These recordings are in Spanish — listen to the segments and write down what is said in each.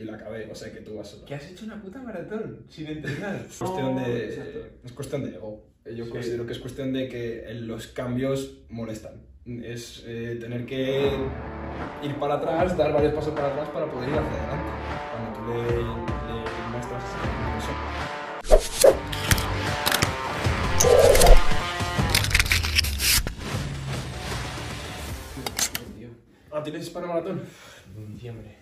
y la acabé, o sea que tú vas solo. Que has hecho una puta maratón sin entrenar. Es cuestión de, es cuestión de ego. Yo Sí. considero que es cuestión de que los cambios molestan. Es eh, tener que ir para atrás, dar varios pasos para atrás para poder ir hacia adelante. Cuando tú le, le muestras Ah, ¿tienes para maratón? en diciembre.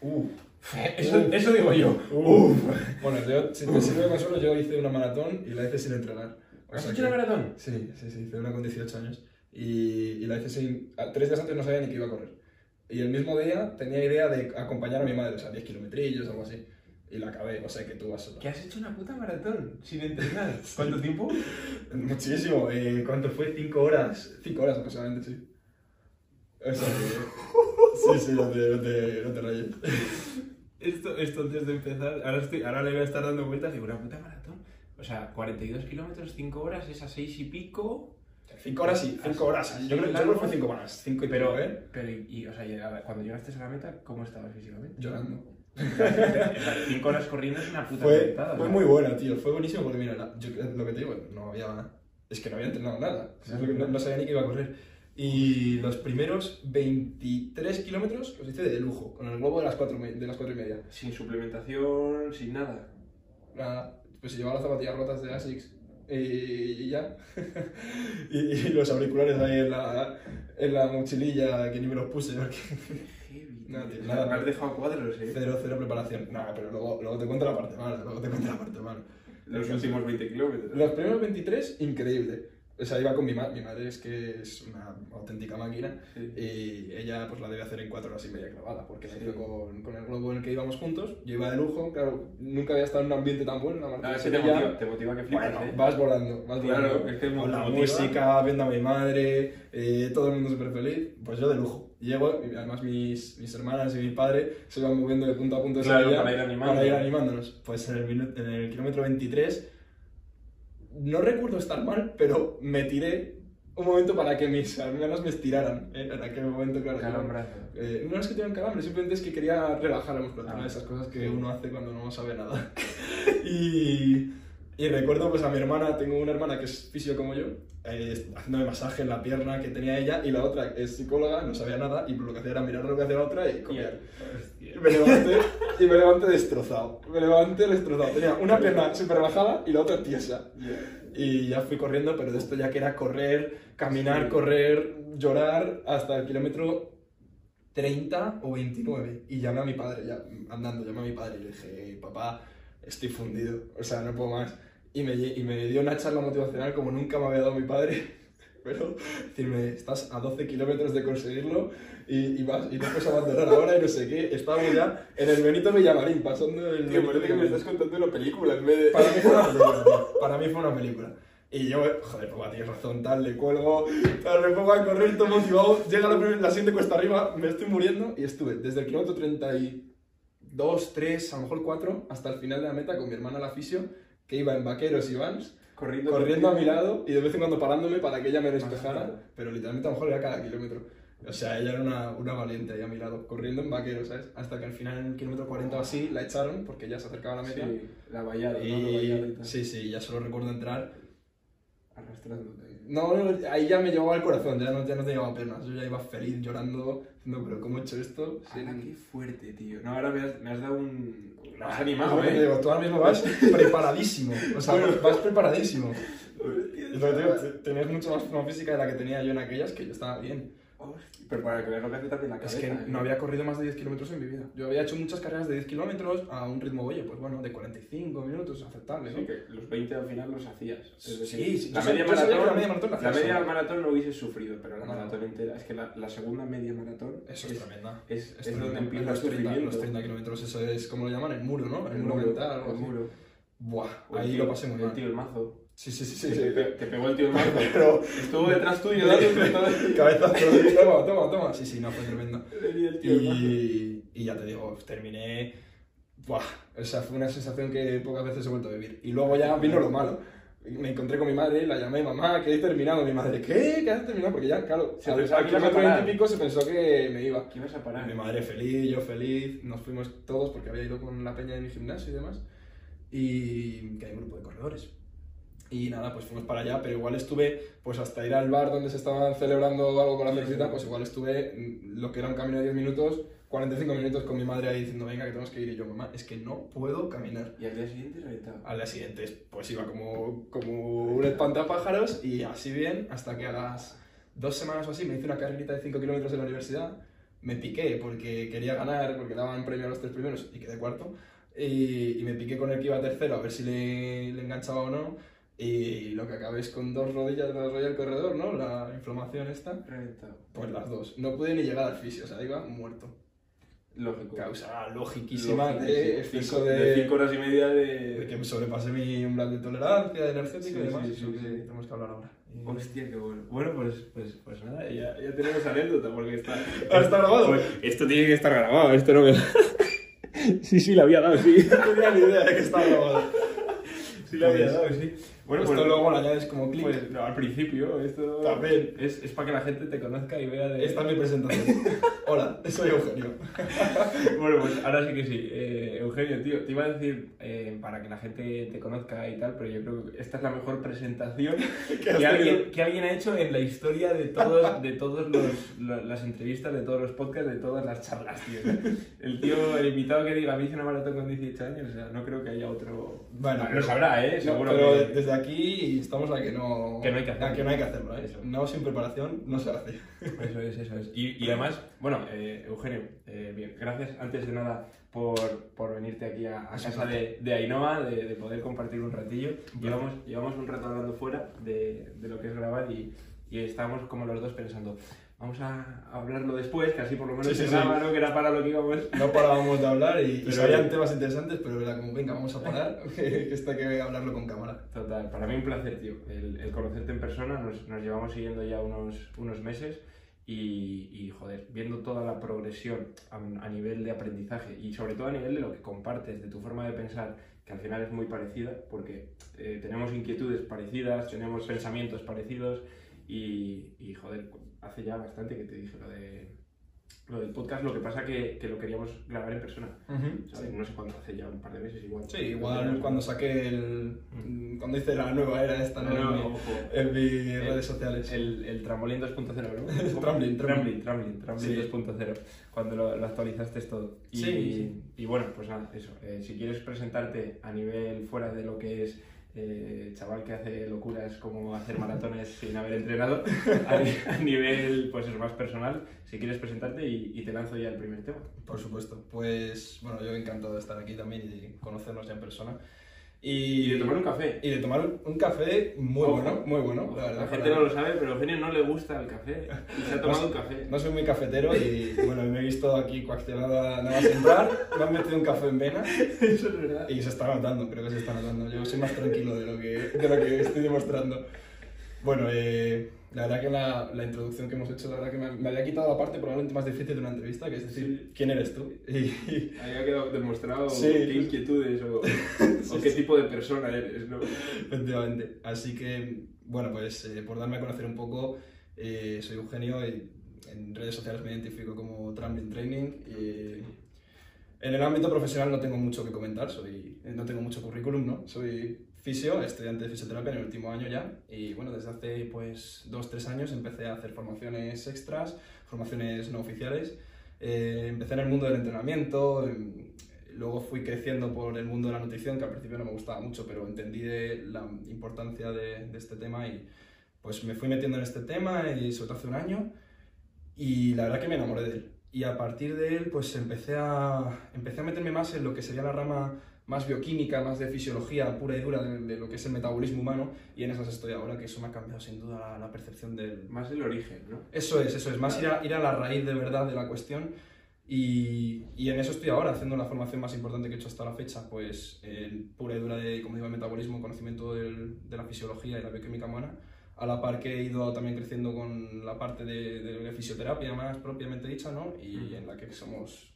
Uh. Eso, eso digo yo. Uh. Bueno, yo, si te sirve de consuelo, yo hice una maratón y la hice sin entrenar. O ¿Has hecho una maratón? Sí, sí, sí, hice una con 18 años. Y, y la hice sin... a- Tres días antes no sabía ni que iba a correr. Y el mismo día tenía idea de acompañar a mi madre, o sea, 10 kilometrillos o algo así. Y la acabé, o sea que tú vas solo. Que has hecho una puta maratón sin entrenar. ¿Cuánto tiempo? Muchísimo. Eh, ¿Cuánto fue? ¿Cinco horas? Cinco horas aproximadamente, sí. O sea que... Sí, sí, no te, no te, no te rayes. Esto, esto antes de empezar, ahora, estoy, ahora le voy a estar dando vueltas y digo, una puta maratón. O sea, 42 kilómetros, 5 horas, es a 6 y pico. Cinco horas sí, cinco horas. Yo creo, yo creo que fue cinco horas. Cinco y Pero, pico, ¿eh? pero y, y, o sea, llega- cuando llegaste a la meta, ¿cómo estabas físicamente? Llorando. 5 horas corriendo es una puta Fue, fue ¿no? muy buena, tío. Fue buenísimo porque, mira, la- yo, lo que te digo, no había. Es que no había entrenado nada. No, no sabía ni que iba a correr. Y los primeros 23 kilómetros los hice de lujo, con el globo de las 4, de las cuatro y media. Sin suplementación, sin nada. Nada, pues llevaba las zapatillas rotas de Asics y, y ya. y, y los auriculares ahí en la, en la mochililla que ni me los puse porque Nada, tío. nada. Me has dejado cuadros, eh. cero, cero preparación. Nada, pero luego, luego te cuento la parte mala, luego te cuento la parte mala. Los últimos 20 kilómetros. Los primeros 23, increíble. O sea, iba con mi madre. Mi madre es que es una auténtica máquina. Sí. Y ella pues la debe hacer en 4 horas y media clavada, porque la Sí. hizo con, con el globo en el que íbamos juntos. Yo iba de lujo, claro, nunca había estado en un ambiente tan bueno. Ah, maratón es que te motiva, te motiva que flipas, Bueno, eh. vas volando, vas Claro, volando. es que con la motiva. música, viendo a mi madre, eh, todo el mundo súper feliz. Pues yo de lujo. Llego, y además mis, mis hermanas y mi padre se van moviendo de punto a punto de Claro, para ir para ir animándonos. Pues en el, en el kilómetro 23, no recuerdo estar mal, pero me tiré un momento para que mis hermanas me estiraran. ¿eh? En aquel momento, claro. Calambrazo. eh, no es que tengan calambre, simplemente es que quería relajar la musculatura, Ah, esas cosas que uno hace cuando no sabe nada. y, y recuerdo pues a mi hermana, tengo una hermana que es fisio como yo, eh, haciéndome masaje en la pierna que tenía ella, y la otra es psicóloga, no sabía nada, y lo que hacía era mirar lo que hacía la otra y copiar. Me levanté, y me levanté destrozado. Me levanté destrozado. Tenía una pierna súper bajada y la otra tiesa. Y ya fui corriendo, pero de esto ya que era correr, caminar, Sí. correr, llorar hasta el kilómetro 30 o 29. Y llamé a mi padre, ya andando, llamé a mi padre y le dije, papá, estoy fundido, o sea, no puedo más. Y me, y me dio una charla motivacional como nunca me había dado mi padre. Pero decirme, estás a 12 kilómetros de conseguirlo y, y, vas, y no puedes abandonar ahora y no sé qué. Estábamos ya en el Benito Villamarín, pasando el. Tío, parece que me estás contando una película en vez de... Para mí fue una película, tío. Para mí fue una película. Y yo, joder, papá, tienes razón, tal, le cuelgo, tal, me pongo a correr, todo motivado. Llega la, la siguiente cuesta arriba, me estoy muriendo y estuve desde el kilómetro 32, 3, a lo mejor 4, hasta el final de la meta con mi hermana la fisio, que iba en vaqueros y vans, Corriendo, corriendo a mi lado y de vez en cuando parándome para que ella me despejara, pero literalmente a lo mejor era cada kilómetro. O sea, ella era una, una valiente ahí a mi lado, corriendo en vaqueros, ¿sabes? Hasta que al final en el kilómetro 40 o así la echaron porque ya se acercaba a la meta. Sí, la vallada, ¿no? La Y, vallada y tal. sí, sí, ya solo recuerdo entrar. Arrastrándote. No, no, ahí ya me llevaba el corazón, ya no, ya no te llevaba piernas. Yo ya iba feliz, llorando, diciendo, pero ¿cómo he hecho esto? Sí. Ala, qué fuerte, tío. No, ahora me has, me has dado un... Me has Es animado, te ¿eh? digo, tú ahora mismo vas preparadísimo. O sea, Bueno. vas preparadísimo. Tenías mucho más forma física de la que tenía yo en aquellas, que yo estaba bien. Pero para que veas lo que hace también la Es cabeza. que ¿eh? no había corrido más de 10 kilómetros en mi vida. Yo había hecho muchas carreras de 10 kilómetros a un ritmo, oye, pues bueno, de 45 minutos, aceptable, ¿no? Sí, que los 20 al final los hacías. Es decir, Sí, la yo media yo maratón, la media maratón la media maratón lo hubieses sufrido, pero la No. maratón entera. Es que la, la segunda media maratón Eso es tremenda. es, es, Es donde empieza los el 30, sufrimiento. los 30 kilómetros, eso es como lo llaman, el muro, ¿no? El, El muro, mental, el así. muro. Buah, O el ahí tío- lo pasé muy El mal. tío, el mazo. Sí, sí, sí, sí. Te, pe- te pegó el tío el mazo. Pero, Estuvo detrás tuyo dando cabezazo, toma, toma, toma. Sí, sí, no, fue tremendo. Y, y ya te digo, terminé. Buah, o sea, fue una sensación que pocas veces he vuelto a vivir. Y luego ya vino lo malo. me encontré con mi madre, la llamé, mamá, que he terminado. Mi madre, ¿qué? ¿Qué has terminado? Porque ya, claro, Se al, pensaba al kilómetro pico se pensó que me iba. ¿Qué ibas a parar? Mi madre feliz, yo feliz, nos fuimos todos porque había ido con la peña de mi gimnasio y demás. Y que hay un grupo de corredores. Y nada, pues fuimos para allá, pero igual estuve, pues hasta ir al bar donde se estaban celebrando algo con la cervecita, pues igual estuve mm, lo que era un camino de 10 minutos, 45 minutos con mi madre ahí diciendo, venga, que tenemos que ir. Y yo, mamá, es que no puedo caminar. ¿Y al día siguiente reventado? Al día siguiente, pues iba como, como un espantapájaros y así bien, hasta que a las dos semanas o así me hice una carrerita de 5 kilómetros en la universidad. Me piqué porque quería ganar, porque daban premio a los tres primeros y quedé cuarto. Y, y me piqué con el que iba tercero a ver si le, le enganchaba o no. Y lo que acabé es con dos rodillas de la rodilla del corredor, ¿no? La inflamación esta. Reventado. Pues las dos. No pude ni llegar al fisio, o sea, iba muerto. Lógico. Causa logiquísima de exceso Cinco- de, cinco horas y media de de... que me sobrepasé mi umbral de tolerancia, de energético Sí, y demás. sí, sí, que tenemos que hablar ahora. Hostia, qué bueno. Bueno, pues, pues, pues nada, ya, ya tenemos anécdota porque está... Ah, ¿está grabado? Pues esto tiene que estar grabado, esto no me... sí, sí, la había dado, sí. No tenía ni idea de que estaba grabado. Sí, la había Pues, dado, sí. Bueno, Esto pues, luego lo añades como clip. pues no, al principio, esto También. es, es para que la gente te conozca y vea de... Esta es mi presentación. Hola, soy Eugenio. Bueno, pues ahora sí que sí. Eh, Eugenio, tío, te iba a decir eh, para que la gente te conozca y tal, pero yo creo que esta es la mejor presentación ¿Qué has que alguien, que alguien ha hecho en la historia de todos, de todos los, lo- las entrevistas, de todos los podcasts, de todas las charlas, tío. O sea, El tío, el invitado que diga, mí hice una maratón con 18 años, o sea, no creo que haya otro... Bueno, lo pero- sabrá, ¿eh? No, Seguro pero que... desde aquí estamos a que no, Que no hay que hacerlo. que no hay que hacerlo. ¿eh? No sin preparación no se hace. Eso es, eso es. Y, y además, bueno, eh, Eugenio, eh, bien, gracias antes de nada por, por venirte aquí a, casa de, de Ainhoa, de, de poder compartir un ratillo. Llevamos, llevamos un rato hablando fuera de, de lo que es grabar y, y estábamos como los dos pensando, vamos a hablarlo después, que así por lo menos Sí, sí, se sí. graba, ¿no? Que era para lo que íbamos. No parábamos de hablar y, y Pero- salían temas interesantes, pero era como, venga, vamos a parar, que, que esto hay que hablarlo con cámara. Total, para mí un placer, tío, el, el conocerte en persona, nos, nos llevamos siguiendo ya unos, unos meses y, y, joder, viendo toda la progresión a, a nivel de aprendizaje y sobre todo a nivel de lo que compartes, de tu forma de pensar, que al final es muy parecida, porque eh, tenemos inquietudes parecidas, tenemos pensamientos parecidos y, y, joder, hace ya bastante que te dije lo de... Lo del podcast, lo que pasa que, que lo queríamos grabar en persona. ¿sabes? No sé cuánto, hace ya un par de meses igual. Sí, igual cuando saqué el. Cuando hice la nueva era esta, ¿no? No, no, en, mi- ojo. en mis redes sociales. El, el trambolín 2.0, ¿no? Tramblin, Tramblin, Tramblin Sí. 2.0, cuando lo, lo actualizaste todo. Y, Sí, sí. y bueno, pues nada, eso. eh, si quieres presentarte a nivel fuera de lo que es eh, chaval que hace locuras como hacer maratones sin haber entrenado, a, a nivel pues es más personal, si quieres presentarte y, y te lanzo ya el primer tema. Por supuesto. Pues bueno, yo encantado de estar aquí también y conocernos ya en persona. Y, Y de tomar un café. y de tomar un, café muy Ojo. bueno, muy bueno, la verdad. La gente no lo sabe, pero a Eugenio no le gusta el café y se ha tomado un café. No soy muy cafetero y bueno, me he visto aquí coaccionado a nada más entrar, me han metido un café en vena Eso es verdad. y se está notando, creo que se está notando. Yo soy más tranquilo de lo que, de lo que estoy demostrando. Bueno, eh, la verdad que la, la introducción que hemos hecho, la verdad que me, me había quitado la parte probablemente más difícil de una entrevista, que es decir, Sí. ¿quién eres tú? Y, Ahí ha quedado demostrado Sí. qué inquietudes o, o qué tipo de persona eres, ¿no? efectivamente. Así que, bueno, pues eh, por darme a conocer un poco, eh, soy Eugenio y en redes sociales me identifico como Trampling Training. Y en el ámbito profesional no tengo mucho que comentar, soy, no tengo mucho currículum, ¿no? Soy fisio, estudiante de fisioterapia en el último año ya y bueno, desde hace pues dos, tres años empecé a hacer formaciones extras, formaciones no oficiales. Eh, empecé en el mundo del entrenamiento, luego fui creciendo por el mundo de la nutrición, que al principio no me gustaba mucho, pero entendí de la importancia de, de este tema y pues me fui metiendo en este tema y sobre todo hace un año y la verdad que me enamoré de él. Y a partir de él pues empecé a, empecé a meterme más en lo que sería la rama más bioquímica, más de fisiología pura y dura de, de lo que es el metabolismo humano y en esas estoy ahora, que eso me ha cambiado sin duda la, la percepción del... Más el origen, ¿no? Eso es, eso es, más ir a, ir a la raíz de verdad de la cuestión y, y en eso estoy ahora, haciendo la formación más importante que he hecho hasta la fecha, pues en pura y dura de, como digo, el metabolismo, conocimiento del- de la fisiología y la bioquímica humana, a la par que he ido también creciendo con la parte de, de fisioterapia más propiamente dicha, ¿no? Y en la que somos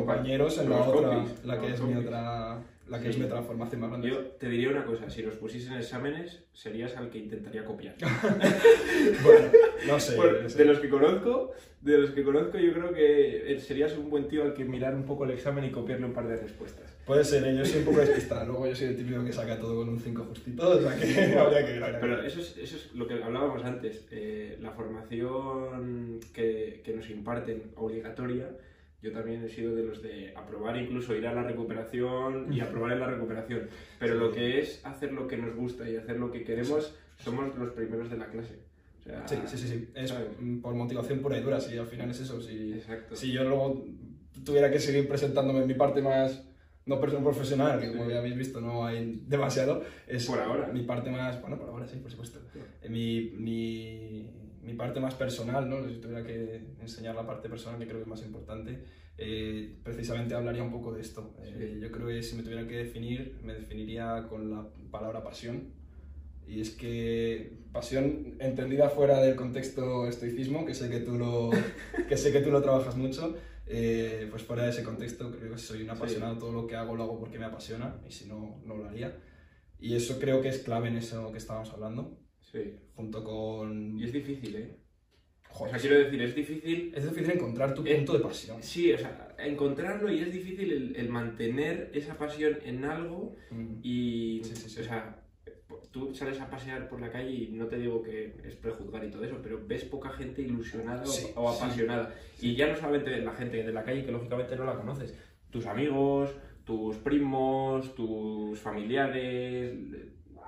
compañeros en la Los otra, compis, la que es mi compis. otra, la que Sí. es mi otra formación más grande. Yo te diría una cosa, si nos pusiesen exámenes, serías al que intentaría copiar. Bueno, no sé. Bueno, no sé. de los que conozco, de los que conozco, yo creo que eh, serías un buen tío al que mirar un poco el examen y copiarle un par de respuestas. Puede ser, ¿eh? yo soy un poco despistado. Luego yo soy el típico que saca todo con un 5 justito, o sea que habría que ver. Pero eso es, eso es lo que hablábamos antes. eh, la formación que, que nos imparten obligatoria, yo también he sido de los de aprobar incluso ir a la recuperación y aprobar en la recuperación. Pero Sí. lo que es hacer lo que nos gusta y hacer lo que queremos, somos los primeros de la clase. O sea, Sí, sí, sí, sí. Es ¿sabes? mm, por motivación pura y dura, sí, al final es eso. Si, Exacto. si yo luego tuviera que seguir presentándome en mi parte más no perso- profesional, que Sí. como ya habéis visto no hay demasiado, es Por ahora. mi parte más, bueno, por ahora sí, por supuesto. Claro. Eh, Mi, mi, mi parte más personal, ¿no? Si tuviera que enseñar la parte personal, que creo que es más importante, eh, precisamente hablaría un poco de esto. Eh, Sí. yo creo que si me tuviera que definir, me definiría con la palabra pasión. Y es que pasión entendida fuera del contexto estoicismo, que sé que tú lo, que sé que tú lo trabajas mucho, eh, pues fuera de ese contexto creo que soy un apasionado, todo lo que hago lo hago porque me apasiona y si no, no lo haría. Y eso creo que es clave en eso que estábamos hablando, Sí. junto con... Y es difícil, ¿eh? O Joder, sea, quiero decir, es difícil es difícil encontrar tu Eh, punto de pasión. Sí, o sea, encontrarlo y es difícil el, el mantener esa pasión en algo Mm. y, Sí, sí, sí. o sea, tú sales a pasear por la calle y no te digo que es prejuzgar y todo eso, pero ves poca gente ilusionada o- Sí, o, apasionada. Y ya no solamente la gente de la calle, que lógicamente no la conoces, tus amigos, tus primos, tus familiares,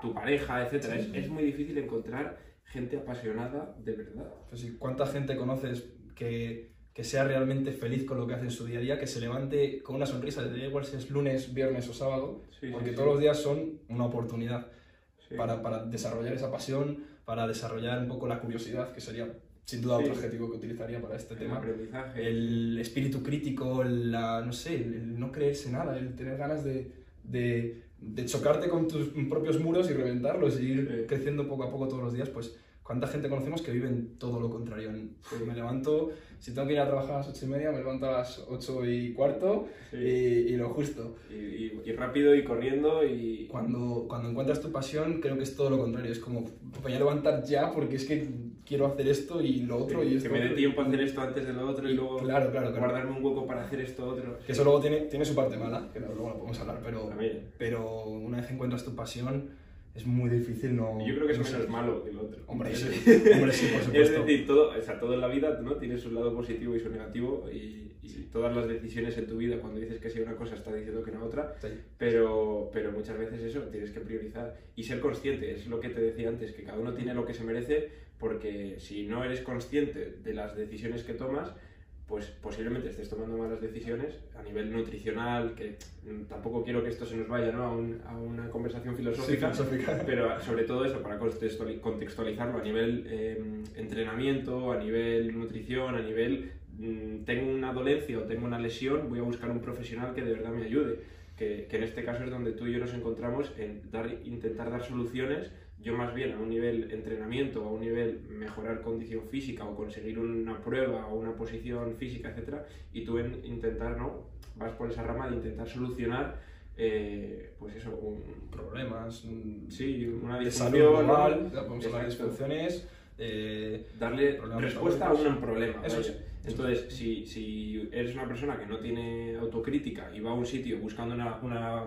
tu pareja, etcétera. Sí, Es, sí. es muy difícil encontrar gente apasionada de verdad. Pues ¿Cuánta gente conoces que, que sea realmente feliz con lo que hace en su día a día, que se levante con una sonrisa, da igual si es lunes, viernes o sábado, Sí, porque todos los días son una oportunidad para, para desarrollar esa pasión, para desarrollar un poco la curiosidad, que sería sin duda otro adjetivo que utilizaría para este el tema. aprendizaje. El espíritu crítico, la, no sé, el, el no creerse nada, el tener ganas de, de, de chocarte con tus propios muros y reventarlos y ir Sí. creciendo poco a poco todos los días, pues cuánta gente conocemos que viven todo lo contrario. Sí. Me levanto, si tengo que ir a trabajar a las ocho y media, me levanto a las ocho y cuarto Sí. y, y lo justo. Y, y- y rápido y corriendo y... Cuando, cuando encuentras tu pasión, creo que es todo lo contrario. Es como, me voy a levantar ya porque es que quiero hacer esto y lo otro y que esto. me dé tiempo a hacer esto antes de lo otro y, Y luego claro, claro, claro. guardarme un hueco para hacer esto otro. Que eso luego tiene, tiene su parte mala, que luego lo podemos hablar, pero, pero una vez encuentras tu pasión, es muy difícil no... Yo creo que es no menos ser- malo que el otro. Hombre, Es sí, hombre, sí, por Es supuesto. decir, todo, o sea, todo en la vida ¿no? tiene su lado positivo y su negativo y, y todas las decisiones en tu vida, cuando dices que sí una cosa, estás diciendo que no otra, Sí. pero, pero muchas veces eso, tienes que priorizar y ser consciente, es lo que te decía antes, que cada uno tiene lo que se merece, porque si no eres consciente de las decisiones que tomas, pues posiblemente estés tomando malas decisiones a nivel nutricional, que tampoco quiero que esto se nos vaya ¿no? a, un- a una conversación Sí, filosófica, pero sobre todo eso, para contextuali- contextualizarlo a nivel eh, entrenamiento, a nivel nutrición, a nivel mm, tengo una dolencia o tengo una lesión, voy a buscar un profesional que de verdad me ayude. Que, que en este caso es donde tú y yo nos encontramos en dar, intentar dar soluciones, yo más bien a un nivel entrenamiento, a un nivel mejorar condición física o conseguir una prueba o una posición física, etcétera, y tú en intentar, ¿no? Vas por esa rama de intentar solucionar, eh, pues eso, un, Problemas, mm, Sí, una de salud disfunción, global, ¿no? ya podemos hablar de Exacto. disfunciones, eh, darle respuesta a un problema. Eso vaya. es. Entonces, si, si eres una persona que no tiene autocrítica y va a un sitio buscando una... Una,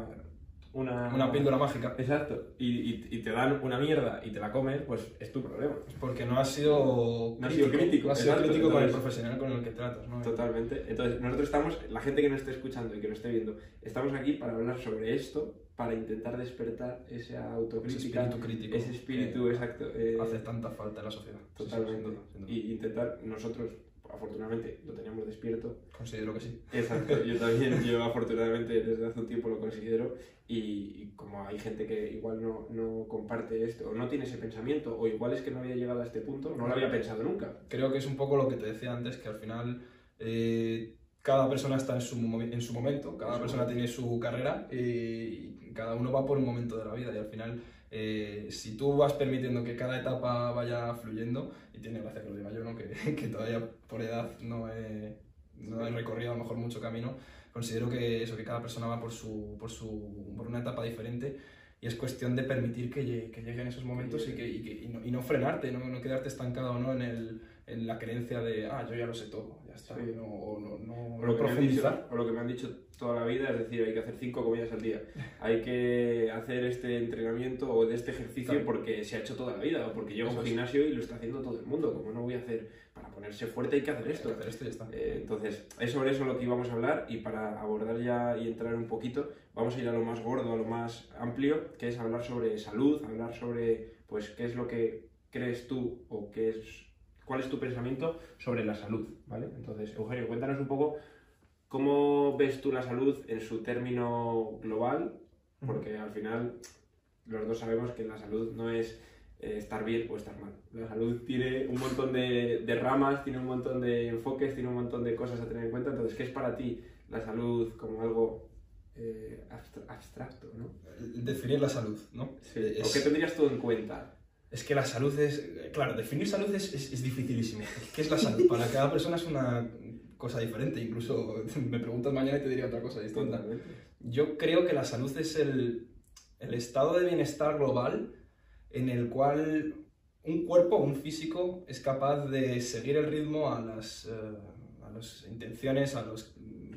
una, una píldora mágica. Exacto. Y, y- y te dan una mierda y te la comes, pues es tu problema. Porque no has sido No has sido crítico, no has sido crítico con el profesional con el que tratas, ¿no? Totalmente. Entonces, nosotros estamos, la gente que nos esté escuchando y que nos esté viendo, estamos aquí para hablar sobre esto, para intentar despertar esa Ese autocrítica, espíritu crítico. ese espíritu, exacto. eh, Hace tanta falta en la sociedad. Sí, sí, Totalmente. Y intentar, nosotros, afortunadamente, lo teníamos despierto. Considero que sí. Exacto, yo también, yo afortunadamente desde hace un tiempo lo considero. Y, y como hay gente que igual no, no comparte esto, o no tiene ese pensamiento, o igual es que no había llegado a este punto, no lo había pensado nunca. Creo que es un poco lo que te decía antes, que al final eh, cada persona está en su, en su momento, cada persona tiene su carrera y, y cada uno va por un momento de la vida y al final eh, si tú vas permitiendo que cada etapa vaya fluyendo, y tiene gracia que lo diga yo, ¿no? que, que todavía por edad no he, no he recorrido a lo mejor mucho camino, considero que eso, que cada persona va por, su, por, su, por una etapa diferente y es cuestión de permitir que, llegue, que lleguen esos momentos y, que, y, que, y, no, y no, frenarte, no, no quedarte estancado ¿no? En, el, en, la creencia de, ah, yo ya lo sé todo, ya está, sí. no, no, no, o lo, profundizar. Dicho, o lo que me han dicho toda la vida, es decir, hay que hacer cinco comidas al día, hay que hacer este entrenamiento o de este ejercicio claro. porque se ha hecho toda la vida, o porque llego a un gimnasio y lo está haciendo todo el mundo, como no voy a hacer, para ponerse fuerte hay que hacer esto. Hay que hacer esto y ya está. Eh, entonces, es sobre eso lo que íbamos a hablar y para abordar ya y entrar un poquito, vamos a ir a lo más gordo, a lo más amplio, que es hablar sobre salud, hablar sobre, pues, qué es lo que crees tú o qué es, cuál es tu pensamiento sobre la salud, ¿vale? Entonces, Eugenio, cuéntanos un poco cómo ves tú la salud en su término global, porque al final los dos sabemos que la salud no es eh, estar bien o estar mal. La salud tiene un montón de, de, ramas, tiene un montón de enfoques, tiene un montón de cosas a tener en cuenta. Entonces, ¿qué es para ti la salud como algo eh, abstracto, ¿no? Definir la salud, ¿no? Sí. Es... ¿O qué tendrías tú en cuenta? Es que la salud es... Claro, definir salud es, es, es dificilísimo. ¿Qué es la salud? Para cada persona es una cosa diferente. Incluso me preguntas mañana y te diría otra cosa distinta. Yo creo que la salud es el, el estado de bienestar global en el cual un cuerpo, un físico, es capaz de seguir el ritmo a las, uh, a las intenciones, a los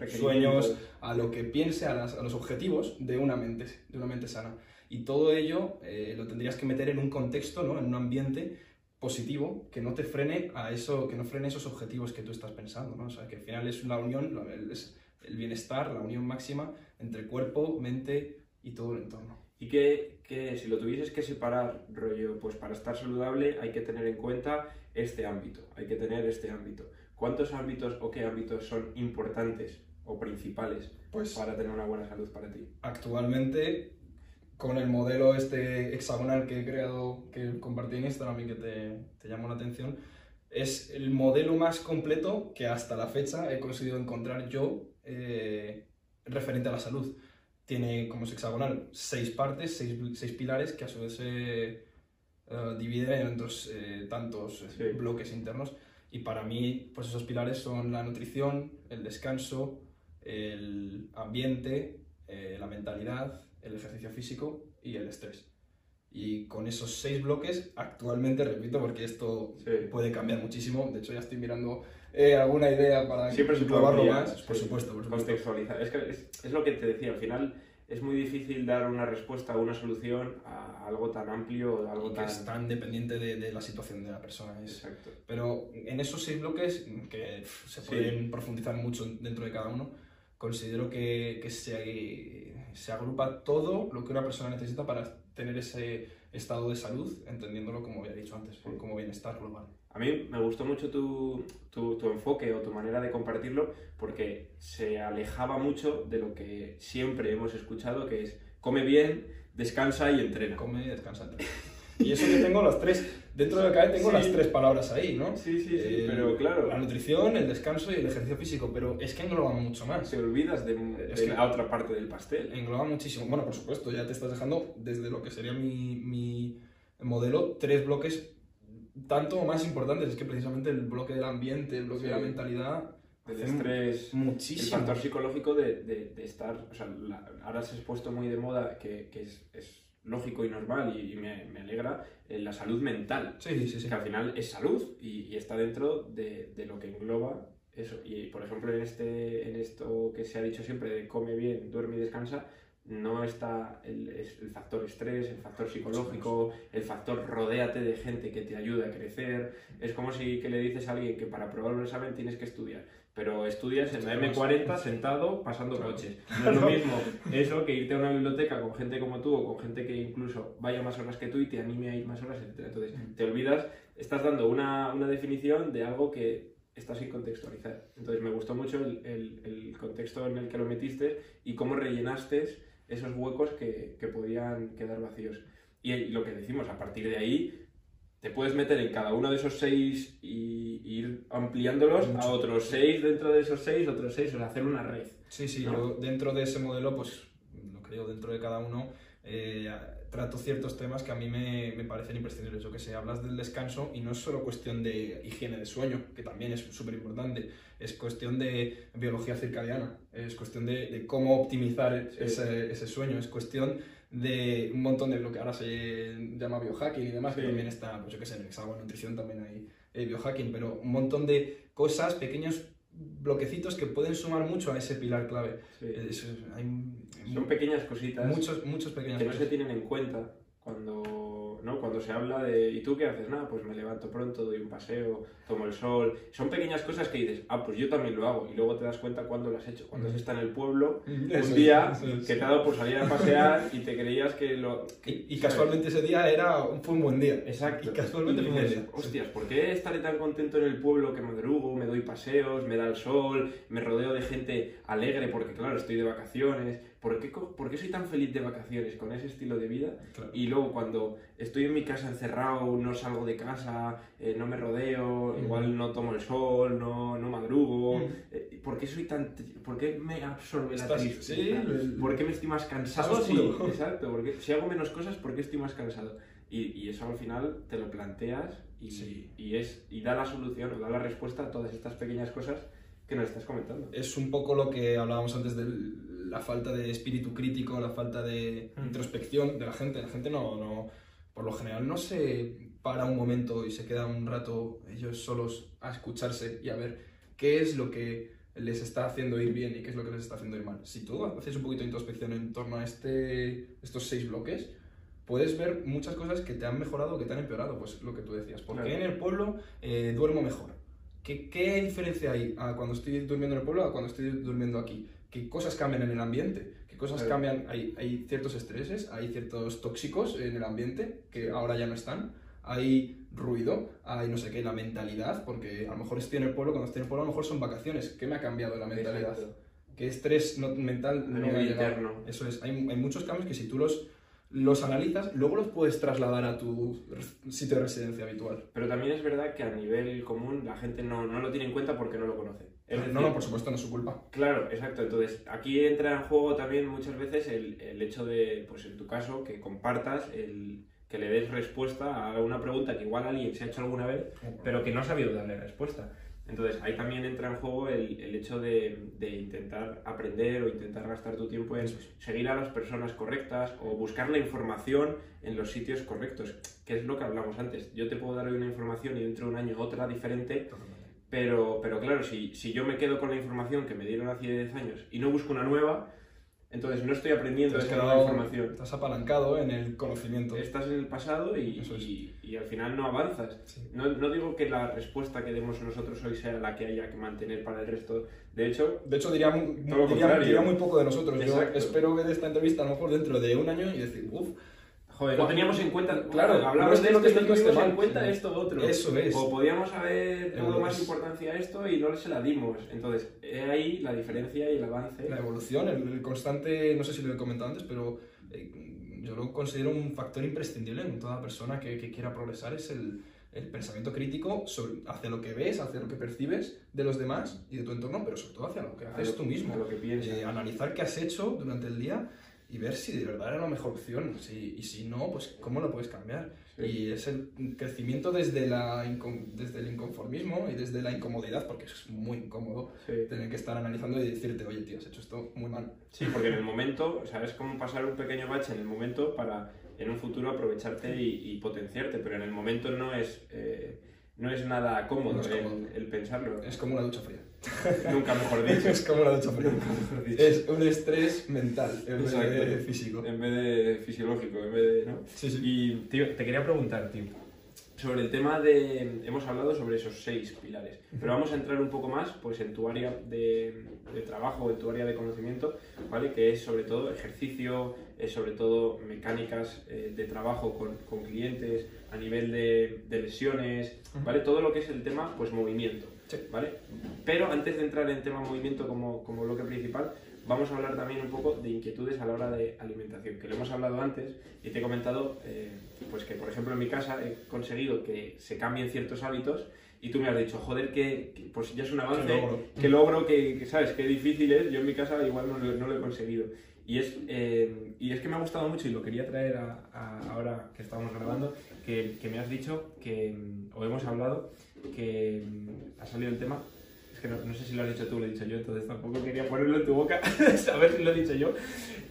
sueños, a lo que piense, a, las, a, los objetivos de una mente, de una mente sana. Y todo ello eh, lo tendrías que meter en un contexto, ¿no? en un ambiente positivo que no te frene a eso, que no frene esos objetivos que tú estás pensando, ¿no? O sea, que al final es la unión, es el bienestar, la unión máxima entre cuerpo, mente y todo el entorno. Y que, que, si lo tuvieses que separar, rollo, pues para estar saludable hay que tener en cuenta este ámbito, hay que tener este ámbito. ¿Cuántos ámbitos o qué ámbitos son importantes o principales pues, para tener una buena salud para ti? Actualmente, con el modelo este hexagonal que he creado, que compartí en Instagram y que te, te llamó la atención, es el modelo más completo que hasta la fecha he conseguido encontrar yo eh, referente a la salud tiene como es hexagonal seis partes, seis, seis pilares que a su vez se uh, dividen en otros eh, tantos sí. bloques internos. Y para mí, pues esos pilares son la nutrición, el descanso, el ambiente, eh, la mentalidad, el ejercicio físico y el estrés. Y con esos seis bloques, actualmente, repito, porque esto sí. puede cambiar muchísimo, de hecho ya estoy mirando eh, alguna idea para Siempre se probarlo más, por sí, supuesto, por supuesto. Contextualizar. Es, que es, es, lo que te decía, al final es muy difícil dar una respuesta o una solución a algo tan amplio, a algo y tan... que es tan dependiente de, de, la situación de la persona. Es... Exacto. Pero en esos seis bloques, que se pueden sí. profundizar mucho dentro de cada uno, considero que, que se, se agrupa todo lo que una persona necesita para tener ese estado de salud, entendiéndolo como había dicho antes, Sí. como bienestar global. A mí me gustó mucho tu, tu, tu, enfoque o tu manera de compartirlo porque se alejaba mucho de lo que siempre hemos escuchado, que es come bien, descansa y entrena. Come, descansa, entrena. Y eso que tengo las tres, dentro de cada tengo sí. las tres palabras ahí, ¿no? Sí, sí, sí, eh, pero claro. La nutrición, el descanso y el ejercicio físico, pero es que engloba mucho más. Te olvidas de, de es que la otra parte del pastel. Engloba muchísimo. Bueno, por supuesto, ya te estás dejando desde lo que sería mi, mi modelo, tres bloques tanto o más importantes. Es que precisamente el bloque del ambiente, el bloque Sí. de la mentalidad, El hace estrés, el muchísimo. factor psicológico de, de, de estar, o sea, la- ahora se ha puesto muy de moda, que, que es, es lógico y normal y, y me, me alegra, eh, la salud mental, Sí, sí, sí. que al final es salud y, y está dentro de, de lo que engloba eso. Y por ejemplo, en, este, en esto que se ha dicho siempre de come bien, duerme y descansa, no está el, el factor estrés, el factor psicológico, el factor rodéate de gente que te ayude a crecer. Es como si que le dices a alguien que para probar un examen tienes que estudiar, pero estudias en la M40 sentado pasando coches. No es lo mismo eso que irte a una biblioteca con gente como tú o con gente que incluso vaya más horas que tú y te anime a ir más horas, etc. Entonces, Mm. te olvidas, estás dando una, una definición de algo que está sin contextualizar. Entonces, me gustó mucho el, el- el contexto en el que lo metiste y cómo rellenaste esos huecos que, que podían quedar vacíos. Y lo que decimos, a partir de ahí, te puedes meter en cada uno de esos seis y, y ir ampliándolos a otros seis dentro de esos seis, otros seis, o sea, hacer una red. Sí, sí, ¿no? yo dentro de ese modelo, pues lo que digo, dentro de cada uno, eh, trato ciertos temas que a mí me, me parecen imprescindibles. Yo que sé, hablas del descanso y no es solo cuestión de higiene de sueño, que también es súper importante, es cuestión de biología circadiana, es cuestión de, de cómo optimizar Sí. ese, ese sueño, es cuestión de un montón de lo que ahora se llama biohacking y demás, que también está, pues yo que sé, en Hexagon Nutrición también hay eh, biohacking, pero un montón de cosas, pequeños bloquecitos que pueden sumar mucho a ese pilar clave. Sí. Eso es- hay Son pequeñas cositas muchos, muchos pequeños que no se tienen en cuenta cuando, ¿no? cuando se habla de ¿y tú qué haces? Nada, pues me levanto pronto, doy un paseo, tomo el sol. Son pequeñas cosas que dices, ah, pues yo también lo hago. Y luego te das cuenta cuando lo has hecho. Cuando has estado en el pueblo, Eso un día eso es. que te ha dado por salir a pasear y te creías que lo... Y, y casualmente ese día era, fue un buen día. Exacto. Y casualmente Y fue un buen dices, día. Hostias, ¿por qué estaré tan contento en el pueblo que madrugo, me doy paseos, me da el sol, me rodeo de gente alegre porque, claro, estoy de vacaciones? ¿Por qué, por qué soy tan feliz de vacaciones con ese estilo de vida? Claro. Y luego cuando estoy en mi casa encerrado, no salgo de casa, eh, no me rodeo, Mm. igual no tomo el sol, no, no madrugo. Mm. eh, ¿Por qué soy tan... ¿Por qué me absorbe la tristeza? sí, el- ¿Por qué me estoy más cansado? Sí, exacto. Porque si hago menos cosas, ¿por qué estoy más cansado? Y, y eso al final te lo planteas y, Sí. y, es, y da la solución o da la respuesta a todas estas pequeñas cosas que nos estás comentando. Es un poco lo que hablábamos antes de la falta de espíritu crítico, la falta de Mm. introspección de la gente. La gente no, no, por lo general no se para un momento y se queda un rato ellos solos a escucharse y a ver qué es lo que les está haciendo ir bien y qué es lo que les está haciendo ir mal. Si tú haces un poquito de introspección en torno a este, estos seis bloques, puedes ver muchas cosas que te han mejorado o que te han empeorado. Pues lo que tú decías. ¿Por qué Claro. en el pueblo eh, duermo mejor? ¿Qué, ¿Qué diferencia hay a cuando estoy durmiendo en el pueblo a cuando estoy durmiendo aquí? ¿Qué cosas cambian en el ambiente? ¿Qué cosas Claro. cambian? Hay, hay ciertos estreses, hay ciertos tóxicos en el ambiente que ahora ya no están. Hay ruido, hay no sé qué, la mentalidad, porque a lo mejor estoy en el pueblo, cuando estoy en el pueblo a lo mejor son vacaciones. ¿Qué me ha cambiado la mentalidad? Exacto. ¿Qué estrés no- mental no me ha interno. Eso es, hay, hay muchos cambios que si tú los, los analizas, luego los puedes trasladar a tu sitio de residencia habitual. Pero también es verdad que a nivel común la gente no, no lo tiene en cuenta porque no lo conoce. Es no, decir, no, por supuesto, no es su culpa. Claro, exacto. Entonces, aquí entra en juego también muchas veces el, el hecho de, pues en tu caso, que compartas, el, que le des respuesta a una pregunta que igual alguien se ha hecho alguna vez, pero que no ha sabido darle respuesta. Entonces, ahí también entra en juego el, el hecho de, de intentar aprender o intentar gastar tu tiempo en seguir a las personas correctas o buscar la información en los sitios correctos, que es lo que hablamos antes. Yo te puedo dar hoy una información y dentro de un año otra diferente, pero, pero claro, si, si yo me quedo con la información que me dieron hace 10 años y no busco una nueva, entonces no estoy aprendiendo nueva información. Estás apalancado en el conocimiento. Estás en el pasado y, es. y- y al final no avanzas. Sí. No, no digo que la respuesta que demos nosotros hoy sea la que haya que mantener para el resto. De hecho, De hecho, diría muy poco de nosotros. Exacto. Yo espero ver esta entrevista a lo mejor dentro de un año y decir, uff, joder, no teníamos en cuenta. Claro, hablamos de esto y no esté en cuenta esto otro. eso es. O podíamos haber dado más importancia a esto y no se la dimos. Entonces, ahí la diferencia y el avance. La evolución, el, constante, no sé si lo he comentado antes, pero eh, yo lo considero un factor imprescindible en toda persona que, que quiera progresar, es el, el pensamiento crítico sobre, hacia lo que ves, hacia lo que percibes de los demás y de tu entorno, pero sobre todo hacia lo que haces tú mismo. lo que piensas. Eh, analizar qué has hecho durante el día y ver si de verdad era la mejor opción. Si, y si no, pues cómo lo puedes cambiar. Sí. Y es el crecimiento desde, la desde el inconformismo y desde la incomodidad, porque es muy incómodo Sí. tener que estar analizando y decirte, oye, tío, has hecho esto muy mal. Sí, porque en el momento, o sea, es como pasar un pequeño bache en el momento para en un futuro aprovecharte y, y potenciarte, pero en el momento no es, eh, no es nada cómodo, No es el- cómodo. El, pensarlo. Es como una ducha fría. Nunca mejor dicho. es como una ducha fría. Mejor dicho. Es un estrés mental en vez de físico. En vez de fisiológico, en vez de. ¿no? Sí, sí. Y, tío, te quería preguntar, tío, sobre el tema de... Hemos hablado sobre esos seis pilares, pero vamos a entrar un poco más pues, en tu área de, de trabajo, en tu área de conocimiento, ¿vale? Que es sobre todo ejercicio, es sobre todo mecánicas eh, de trabajo con, con clientes, a nivel de, de lesiones, ¿vale? Todo lo que es el tema, pues movimiento, Sí. ¿vale? Pero antes de entrar en tema movimiento como, como bloque principal, vamos a hablar también un poco de inquietudes a la hora de alimentación, que lo hemos hablado antes y te he comentado eh, pues que, por ejemplo, en mi casa he conseguido que se cambien ciertos hábitos y tú me has dicho, joder, que, que, pues ya es un avance, logro. que logro, que, que, sabes, qué difícil es, yo en mi casa igual no lo, no lo he conseguido. Y es, eh, y es que me ha gustado mucho y lo quería traer a, a- ahora que estamos grabando, que, que me has dicho que, mm, o hemos hablado, que mm, ha salido el tema, es que no, no sé si lo has dicho tú o lo he dicho yo, entonces tampoco quería ponerlo en tu boca, saber si lo he dicho yo,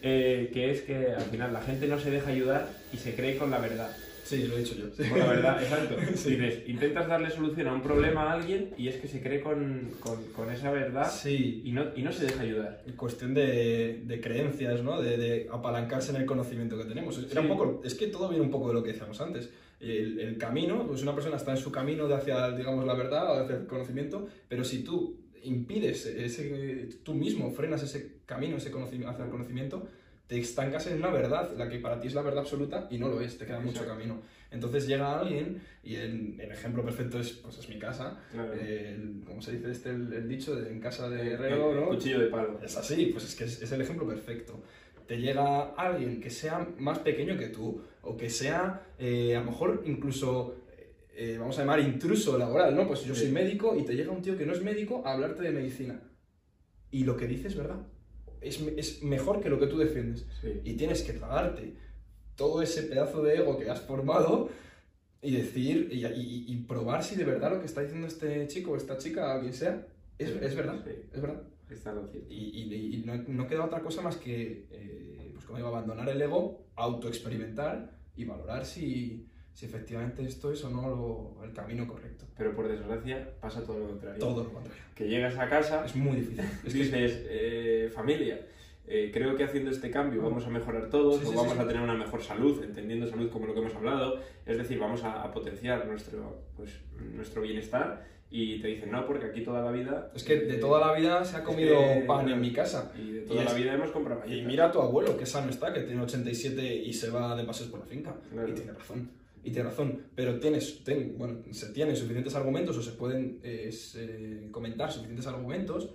eh, que es que al final la gente no se deja ayudar y se cree con la verdad. Sí, lo he dicho yo. Con la verdad, exacto. Sí. Dices, intentas darle solución a un problema a alguien y es que se cree con, con- con esa verdad Sí, y no, y no se deja ayudar. cuestión de, de creencias, ¿no? De, de apalancarse en el conocimiento que tenemos. Era Sí. un poco, es que todo viene un poco de lo que decíamos antes. El, el camino, pues una persona está en su camino de hacia, digamos, la verdad o hacia el conocimiento, pero si tú impides ese, tú mismo frenas ese camino, ese conocimiento, hacia el conocimiento, te estancas en una verdad, la que para ti es la verdad absoluta y no lo es, te queda mucho Exacto. camino. Entonces llega alguien, y el, el ejemplo perfecto es, pues es mi casa, Claro. el, ¿cómo se dice este, el, el dicho? De en casa de herrero, el ¿no? Cuchillo de palo. Es así, pues es que es, es el ejemplo perfecto. Te llega alguien que sea más pequeño que tú, o que sea, eh, a lo mejor incluso, eh, vamos a llamar intruso laboral, ¿no? Pues yo soy médico y te llega un tío que no es médico a hablarte de medicina. Y lo que dices es verdad. Es, es mejor que lo que tú defiendes. Sí. Y tienes que tragarte todo ese pedazo de ego que has formado y decir y, y- y probar si de verdad lo que está diciendo este chico o esta chica, quien sea, es, es verdad. Sí. Es verdad. Y, y- y no, no queda otra cosa más que, eh, pues como digo, abandonar el ego, autoexperimentar y valorar si, si efectivamente esto es o no lo- el camino correcto. Pero por desgracia pasa todo lo contrario. Todo lo contrario. Que llegas a casa, Es muy difícil. Es que dices, eh, familia, eh, creo que haciendo este cambio vamos a mejorar todos, Sí, o sí, vamos sí, a tener una mejor salud, entendiendo salud como lo que hemos hablado, es decir, vamos a, a potenciar nuestro, pues, nuestro bienestar y te dicen, no, porque aquí toda la vida... es que de eh, toda la vida se ha es comido que- pan en mi casa. Y de toda Y la es- vida hemos comprado Y galletas. mira a tu abuelo, que sano está, que tiene 87 y se va de paseos por la finca. Claro. Y tiene razón. Y tiene razón. Pero tienes, ten- bueno, se tienen suficientes argumentos o se pueden eh, se- comentar suficientes argumentos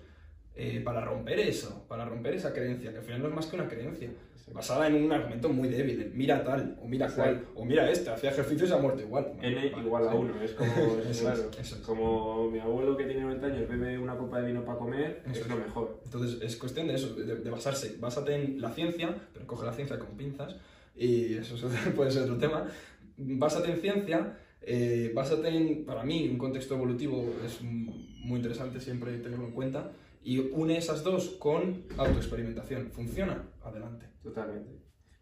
eh, para romper eso, para romper esa creencia, que al final no es más que una creencia. Basada en un argumento muy débil, mira tal, o mira cual, Exacto. o mira este, hacía ejercicio y se ha muerto igual. N Vale, igual a sí. 1, es como, es Eso es, claro, eso es. como mi abuelo que tiene 90 años bebe una copa de vino para comer, Eso es es. lo mejor. Entonces es cuestión de eso, de, de basarse. Básate en la ciencia, pero coge la ciencia con pinzas, y eso es- puede ser otro tema. Básate en ciencia, eh, básate en, para mí, un contexto evolutivo es muy interesante siempre tenerlo en cuenta, y une esas dos con autoexperimentación. ¿Funciona? Adelante. Totalmente.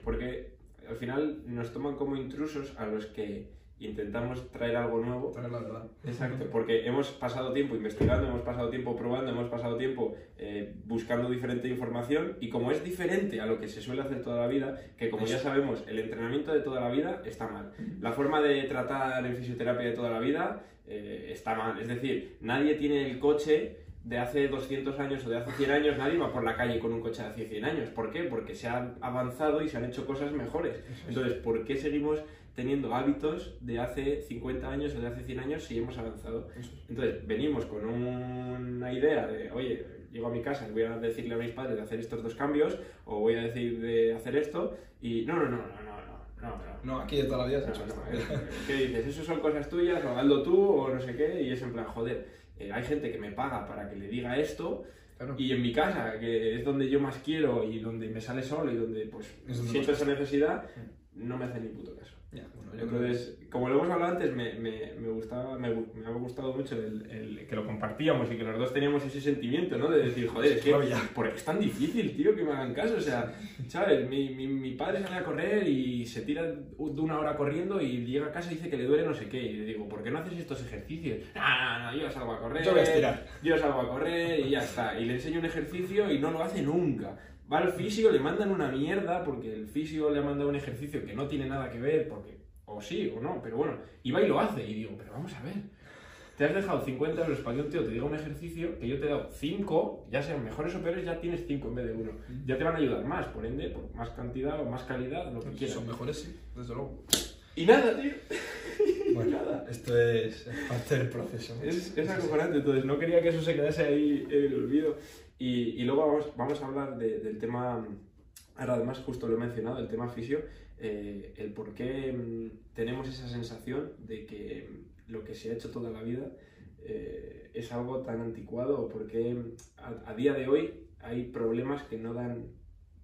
Porque al final nos toman como intrusos a los que intentamos traer algo nuevo. Traer la verdad. Exacto, porque hemos pasado tiempo investigando, hemos pasado tiempo probando, hemos pasado tiempo eh, buscando diferente información y como es diferente a lo que se suele hacer toda la vida, que como ya sabemos, el entrenamiento de toda la vida está mal. La forma de tratar en fisioterapia de toda la vida eh, está mal. Es decir, nadie tiene el coche de hace 200 años o de hace 100 años, nadie va por la calle con un coche de hace 100 años. ¿Por qué? Porque se han avanzado y se han hecho cosas mejores. Entonces, ¿por qué seguimos teniendo hábitos de hace 50 años o de hace 100 años si hemos avanzado? Entonces, venimos con una idea de, oye, llego a mi casa y voy a decirle a mis padres de hacer estos dos cambios, o voy a decir de hacer esto, y no, no, no, no, no, no, no, no. Aquí de toda la vida se No, no, ¿Qué dices? ¿Eso son cosas tuyas? O hazlo tú, o no sé qué, y es en plan, joder, eh, hay gente que me paga para que le diga esto, Claro. y en mi casa, que es donde yo más quiero y donde me sale solo y donde pues siento esa necesidad, no me hace ni puto caso. Ya, bueno, yo creo Entonces, como lo hemos hablado antes, me, me, me gustaba, me, me ha gustado mucho el, el que lo compartíamos y que los dos teníamos ese sentimiento, ¿no? De decir, joder, es que. ¿por qué es tan difícil, tío, que me hagan caso? O sea, ¿sabes? Mi, mi, mi padre sale a correr y se tira de una hora corriendo y llega a casa y dice que le duele no sé qué. Y le digo, ¿por qué no haces estos ejercicios? No, no, no, yo salgo a correr. Yo voy a estirar. Yo salgo a correr y ya está. Y le enseño un ejercicio y no lo hace nunca. Va al fisio, le mandan una mierda porque el fisio le ha mandado un ejercicio que no tiene nada que ver, porque o sí o no, pero bueno, y va y lo hace. Y digo, pero vamos a ver. Te has dejado 50 euros para que un tío te diga un ejercicio que yo te he dado 5, ya sean mejores o peores, ya tienes 5 en vez de 1. Ya te van a ayudar más, por ende, por más cantidad o más calidad, lo que Si quieras. son mejores, sí, desde luego. Y nada, tío. Bueno, Nada. esto es parte del proceso. Es, es acojonante, entonces no quería que eso se quedase ahí en el olvido. Y, luego vamos, vamos a hablar de- del tema, ahora además justo lo he mencionado, el tema fisio, eh, el por qué mm, tenemos esa sensación de que mm, lo que se ha hecho toda la vida eh, es algo tan anticuado o por qué mm, a, a día de hoy hay problemas que no dan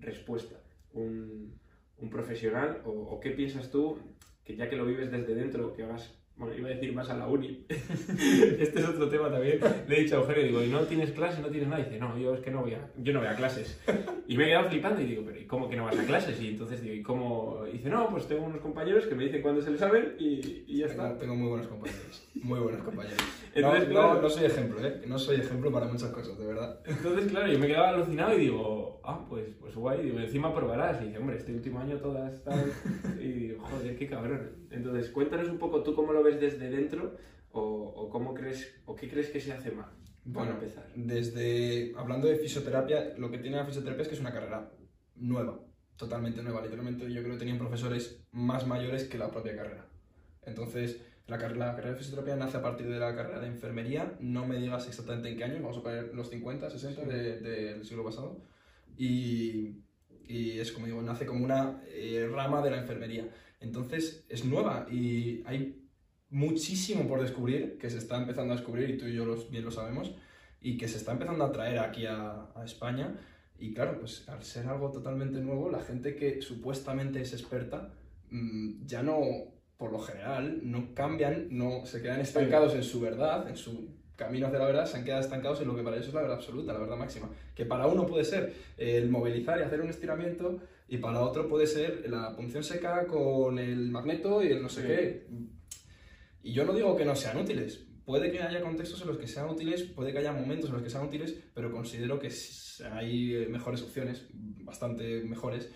respuesta un, un profesional? O, ¿O qué piensas tú, que ya que lo vives desde dentro, que hagas bueno, iba a decir más a la uni. este es otro tema también. Le he dicho a Eugenio, digo, ¿y no tienes clase, no tienes nada? Y dice, no, yo es que no voy a, yo no voy a clases. Y me he quedado flipando y digo, pero ¿y cómo que no vas a clases? Y entonces digo, ¿y cómo? Y dice, no, pues tengo unos compañeros que me dicen cuándo se les saben y, y ya está. Tengo, tengo muy buenos compañeros. Muy buenos compañeros. Entonces, no, claro. no, no soy ejemplo, ¿eh? No soy ejemplo para muchas cosas, de verdad. Entonces, claro, yo me quedaba alucinado y digo, ah, pues, pues guay, digo, encima probarás. Y dice, hombre, este último año todas tal. Y digo, joder, qué cabrón. Entonces, cuéntanos un poco tú cómo lo ves desde dentro o, o cómo crees, o qué crees que se hace mal. Para Bueno, empezar. desde hablando de fisioterapia, lo que tiene la fisioterapia es que es una carrera nueva, totalmente nueva. Literalmente yo creo que tenían profesores más mayores que la propia carrera. Entonces, la, car- la carrera de fisioterapia nace a partir de la carrera de enfermería. No me digas exactamente en qué año, vamos a poner los 50, 60 Sí. de- del siglo pasado. Y, y es como digo, nace como una eh, rama de la enfermería. Entonces, es nueva y hay muchísimo por descubrir, que se está empezando a descubrir y tú y yo los, bien lo sabemos, y que se está empezando a traer aquí a, a España. Y claro, pues al ser algo totalmente nuevo, la gente que supuestamente es experta, mm, ya no, por lo general, no cambian, no se quedan estancados en su verdad, en su camino hacia la verdad, se han quedado estancados en lo que para ellos es la verdad absoluta, la verdad máxima. Que para uno puede ser el movilizar y hacer un estiramiento, y para otro puede ser la punción seca con el magneto y el no sé Sí. qué. Y yo no digo que no sean útiles. Puede que haya contextos en los que sean útiles, puede que haya momentos en los que sean útiles, pero considero que hay eh, mejores opciones, bastante mejores,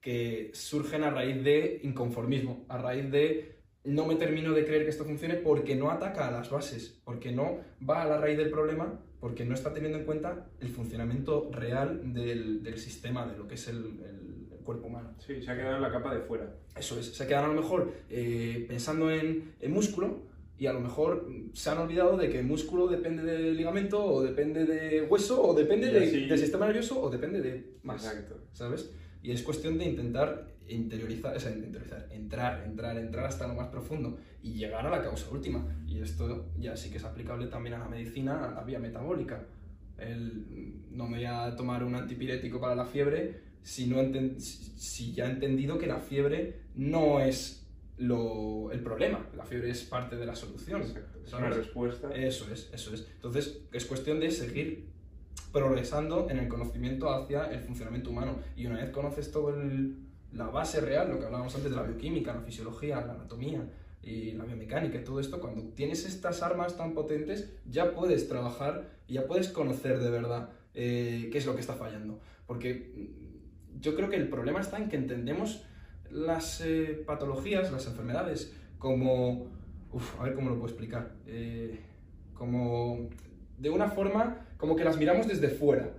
que surgen a raíz de inconformismo, a raíz de no me termino de creer que esto funcione porque no ataca a las bases, porque no va a la raíz del problema, porque no está teniendo en cuenta el funcionamiento real del, del sistema, de lo que es el- el cuerpo humano. Sí, se ha quedado en la capa de fuera. Eso es, se quedan a lo mejor eh, pensando en, en músculo y a lo mejor se han olvidado de que músculo depende de ligamento o depende de hueso o depende Y de- así- del sistema nervioso o depende de más, Exacto. ¿sabes? Y es cuestión de intentar interiorizar, o sea, interiorizar, entrar, entrar, entrar hasta lo más profundo y llegar a la causa última. Y esto ya sí que es aplicable también a la medicina, a la vía metabólica. El, no me voy a tomar un antipirético para la fiebre si, no enten- si ya he entendido que la fiebre no es lo, el problema, la fiebre es parte de la solución. Exacto. Es una respuesta. Eso es, eso es. Entonces, es cuestión de seguir progresando en el conocimiento hacia el funcionamiento humano. Y una vez conoces todo el- la base real, lo que hablábamos antes de la bioquímica, la fisiología, la anatomía y la biomecánica y todo esto, cuando tienes estas armas tan potentes, ya puedes trabajar y ya puedes conocer de verdad eh, qué es lo que está fallando. Porque yo creo que el problema está en que entendemos las eh, patologías, las enfermedades, como... Uf, a ver cómo lo puedo explicar. Eh, como de una forma como que las miramos desde fuera.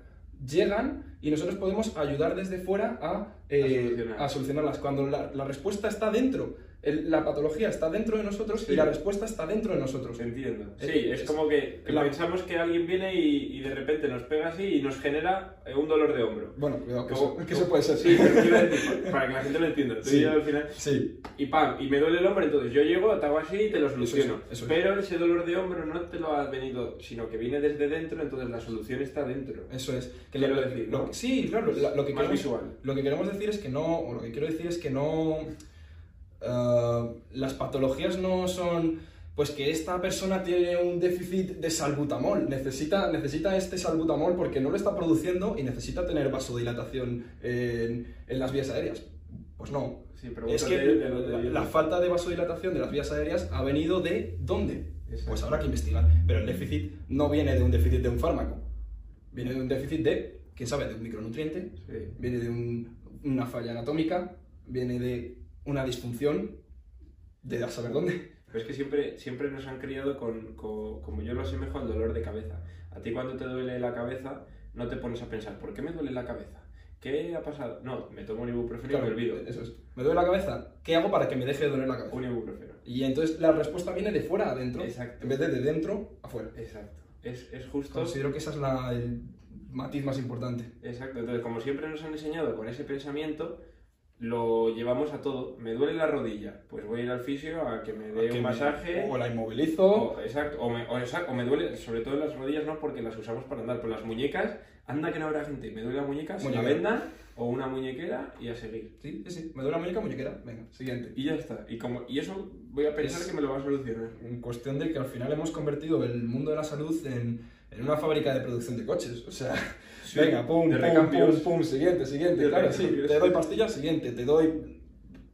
Llegan y nosotros podemos ayudar desde fuera a, eh, A solucionar. a solucionarlas. Cuando la, la respuesta está dentro, el- la patología está dentro de nosotros Sí. y la respuesta está dentro de nosotros. Entiendo. Eh, Sí, es es- como que, que la- pensamos que alguien viene y, y de repente nos pega así y nos genera eh, un dolor de hombro. Bueno, cuidado, que, Como- eso, que eso puede ser. Sí, pero decir, para que la gente lo entienda. Sí. al final, Sí, y pam, y me duele el hombro, entonces yo llego, te hago así y te lo soluciono. es, eso es. Pero ese dolor de hombro no te lo ha venido, sino que viene desde dentro, entonces la solución está dentro. eso es. Que Quiero lo, decir, lo- ¿no? sí, claro, la- lo que queremos- visual. Lo que queremos decir es que no, o lo que quiero decir es que no, eh, las patologías no son, pues que esta persona tiene un déficit de salbutamol, necesita, necesita este salbutamol porque no lo está produciendo y necesita tener vasodilatación en, en las vías aéreas. Pues no. Sí, Es que de la, falta de vasodilatación de las vías aéreas ha venido de ¿dónde? Pues habrá que investigar. Pero el déficit no viene de un déficit de un fármaco, viene de un déficit de, quién sabe, de un micronutriente, Sí. viene de un- una falla anatómica, viene de una disfunción, de saber dónde. Pero es que siempre, siempre nos han criado con, con- como yo lo asemejo, al dolor de cabeza. A ti cuando te duele la cabeza, no te pones a pensar, ¿por qué me duele la cabeza? ¿Qué ha pasado? No, me tomo un ibuprofeno y me olvido. Eso es. Me duele la cabeza, ¿qué hago para que me deje de doler la cabeza? Un ibuprofeno. Y entonces la respuesta viene de fuera a adentro, Exacto. en vez de de dentro a fuera. Exacto. Es, es justo... Considero que esa es la, el matiz más importante. Exacto. Entonces, como siempre nos han enseñado con ese pensamiento, lo llevamos a todo. Me duele la rodilla, pues voy a ir al fisio a que me dé un me- masaje. O la inmovilizo. O, exacto, o me, o, exacto, o me duele, sobre todo en las rodillas, no porque las usamos para andar, pero las muñecas, anda que no habrá gente, me duele la muñeca, se la vendan o una muñequera y a seguir. Sí, sí, sí. Me duele la muñeca, muñequera. Venga, siguiente. Y ya está. Y, como, y eso voy a pensar Es- que me lo va a solucionar. En cuestión de que al final hemos convertido el mundo de la salud en, en una fábrica de producción de coches. O sea, Sí, venga, pum, de pum, pum, pum, siguiente, siguiente. De claro, sí. Te doy pastilla, siguiente. Te doy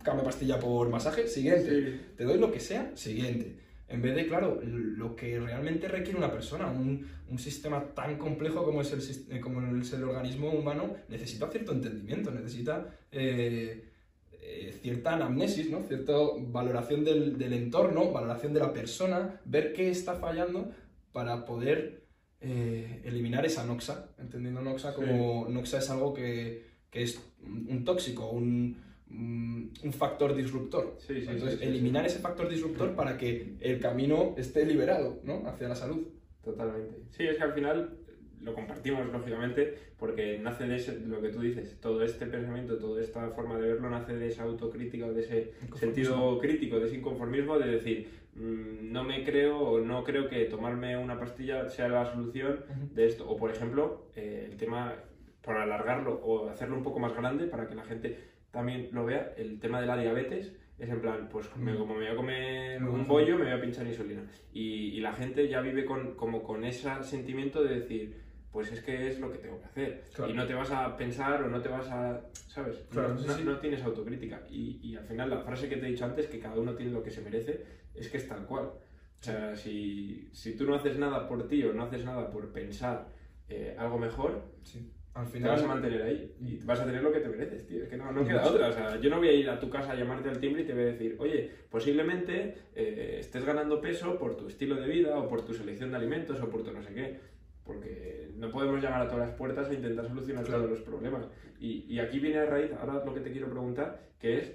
cambio pastilla por masaje, siguiente. Sí. Te doy lo que sea, siguiente. En vez de, claro, lo que realmente requiere una persona, un, un sistema tan complejo como es, el, eh, como es el organismo humano, necesita cierto entendimiento, necesita eh, eh, cierta anamnesis, ¿no? cierta valoración del, del entorno, valoración de la persona, ver qué está fallando para poder eh, eliminar esa noxa, entendiendo noxa como noxa es algo que, que es un tóxico, un, un factor disruptor. Sí, sí, Entonces, sí, sí, eliminar ese factor disruptor para que el camino esté liberado ¿no? hacia la salud. Totalmente. Sí, es que al final lo compartimos, lógicamente, porque nace de ese- lo que tú dices, todo este pensamiento, toda esta forma de verlo nace de esa autocrítica, de ese sentido crítico, de ese inconformismo, de decir, mm, no me creo o no creo que tomarme una pastilla sea la solución de esto. O, por ejemplo, eh, el tema, por alargarlo o hacerlo un poco más grande para que la gente también lo vea, el tema de la diabetes. Es en plan, pues me- como me voy a comer un bollo, me voy a pinchar insulina. Y, y la gente ya vive con, como con ese sentimiento de decir, pues es que es lo que tengo que hacer. Claro. Y no te vas a pensar o no te vas a, ¿sabes? Claro, no, sí, no- tienes autocrítica. Y, y al final la frase que te he dicho antes, que cada uno tiene lo que se merece, es que es tal cual. O sea, si, si tú no haces nada por ti o no haces nada por pensar eh, algo mejor, Sí. Al te vas a final, mantener ahí y vas a tener lo que te mereces, tío. Es que no, no queda otra. O sea, yo no voy a ir a tu casa a llamarte al timbre y te voy a decir, oye, posiblemente eh, estés ganando peso por tu estilo de vida o por tu selección de alimentos o por tu no sé qué. Porque no podemos llamar a todas las puertas e intentar solucionar Claro. todos los problemas. Y, y aquí viene a raíz, ahora lo que te quiero preguntar, que es,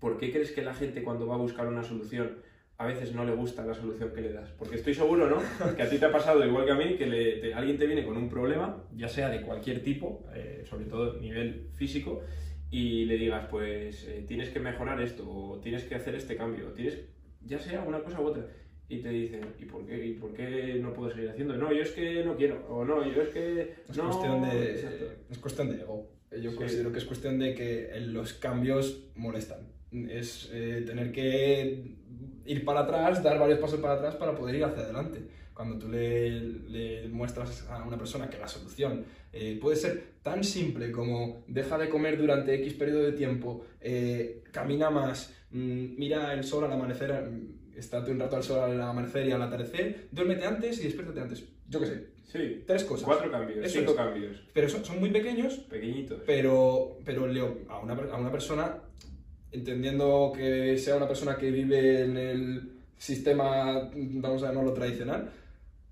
¿por qué crees que la gente cuando va a buscar una solución a veces no le gusta la solución que le das? Porque estoy seguro, ¿no? Que a ti te ha pasado igual que a mí, que le- te- alguien te viene con un problema, ya sea de cualquier tipo, eh, sobre todo a nivel físico, y le digas, pues eh, tienes que mejorar esto, o tienes que hacer este cambio, o tienes, ya sea una cosa u otra. Y te dicen, ¿y por qué, y por qué no puedo seguir haciendo? No, yo es que no quiero, o no, yo es que es, no... cuestión de, Exacto. es cuestión de ego. Yo Sí. considero que es cuestión de que los cambios molestan. Es eh, tener que ir para atrás, dar varios pasos para atrás para poder ir hacia adelante. Cuando tú le, le muestras a una persona que la solución eh, puede ser tan simple como deja de comer durante X periodo de tiempo, eh, camina más, mm, mira el sol al amanecer, estate un rato al sol al amanecer y al atardecer, duérmete antes y despiértate antes. Yo qué sé, Sí, tres cosas. cuatro cambios, Eso cinco es. cambios, Pero son, son muy pequeños, pequeñitos. pero, pero Leo, a una, a una persona, entendiendo que sea una persona que vive en el sistema, vamos a llamarlo tradicional,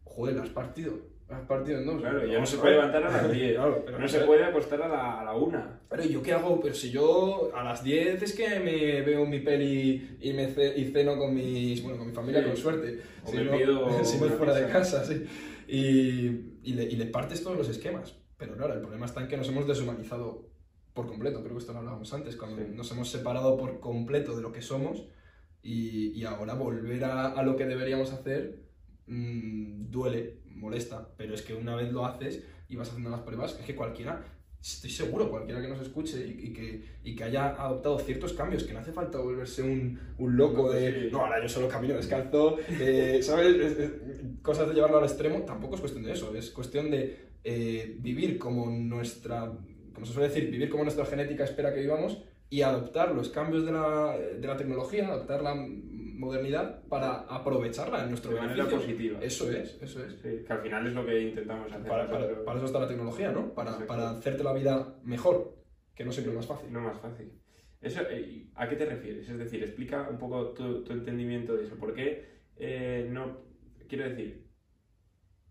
joder, la has partido. Has partido en dos. Claro, ya no se puede levantar a las 10, Claro, pero no no se puede acostar a la, a la. Pero ¿y yo qué hago? Pero si yo a las 10 es que me veo mi peli y, me ce- y ceno con mis, bueno, con mi familia Sí. con suerte. O si me no, pido si no una fuera de casa, sí. Y, y, le, y le partes todos los esquemas. Pero claro, el problema está en que nos hemos deshumanizado por completo. Creo que esto lo hablábamos antes, cuando Sí. nos hemos separado por completo de lo que somos y, y ahora volver a, a lo que deberíamos hacer mm, duele, molesta. Pero es que una vez lo haces y vas haciendo las pruebas, es que cualquiera estoy seguro, cualquiera que nos escuche y, y que, y que haya adoptado ciertos cambios, que no hace falta volverse un, un loco de, no, ahora yo solo camino descalzo, eh, ¿sabes? Es- es- cosas de llevarlo al extremo, tampoco es cuestión de eso, es cuestión de eh, vivir como nuestra, como se suele decir, vivir como nuestra genética espera que vivamos y adoptar los cambios de la, de la tecnología, adoptar la modernidad para aprovecharla en nuestro De manera beneficio. positiva. Eso es, eso es. Sí, que al final es lo que intentamos hacer. Para, para- nosotros. para eso está la tecnología, ¿no? Para, para hacerte la vida mejor, que no siempre es más fácil. No más fácil. Eso, eh, ¿A qué te refieres? Es decir, explica un poco tu, tu entendimiento de eso. ¿Por qué eh, no... Quiero decir,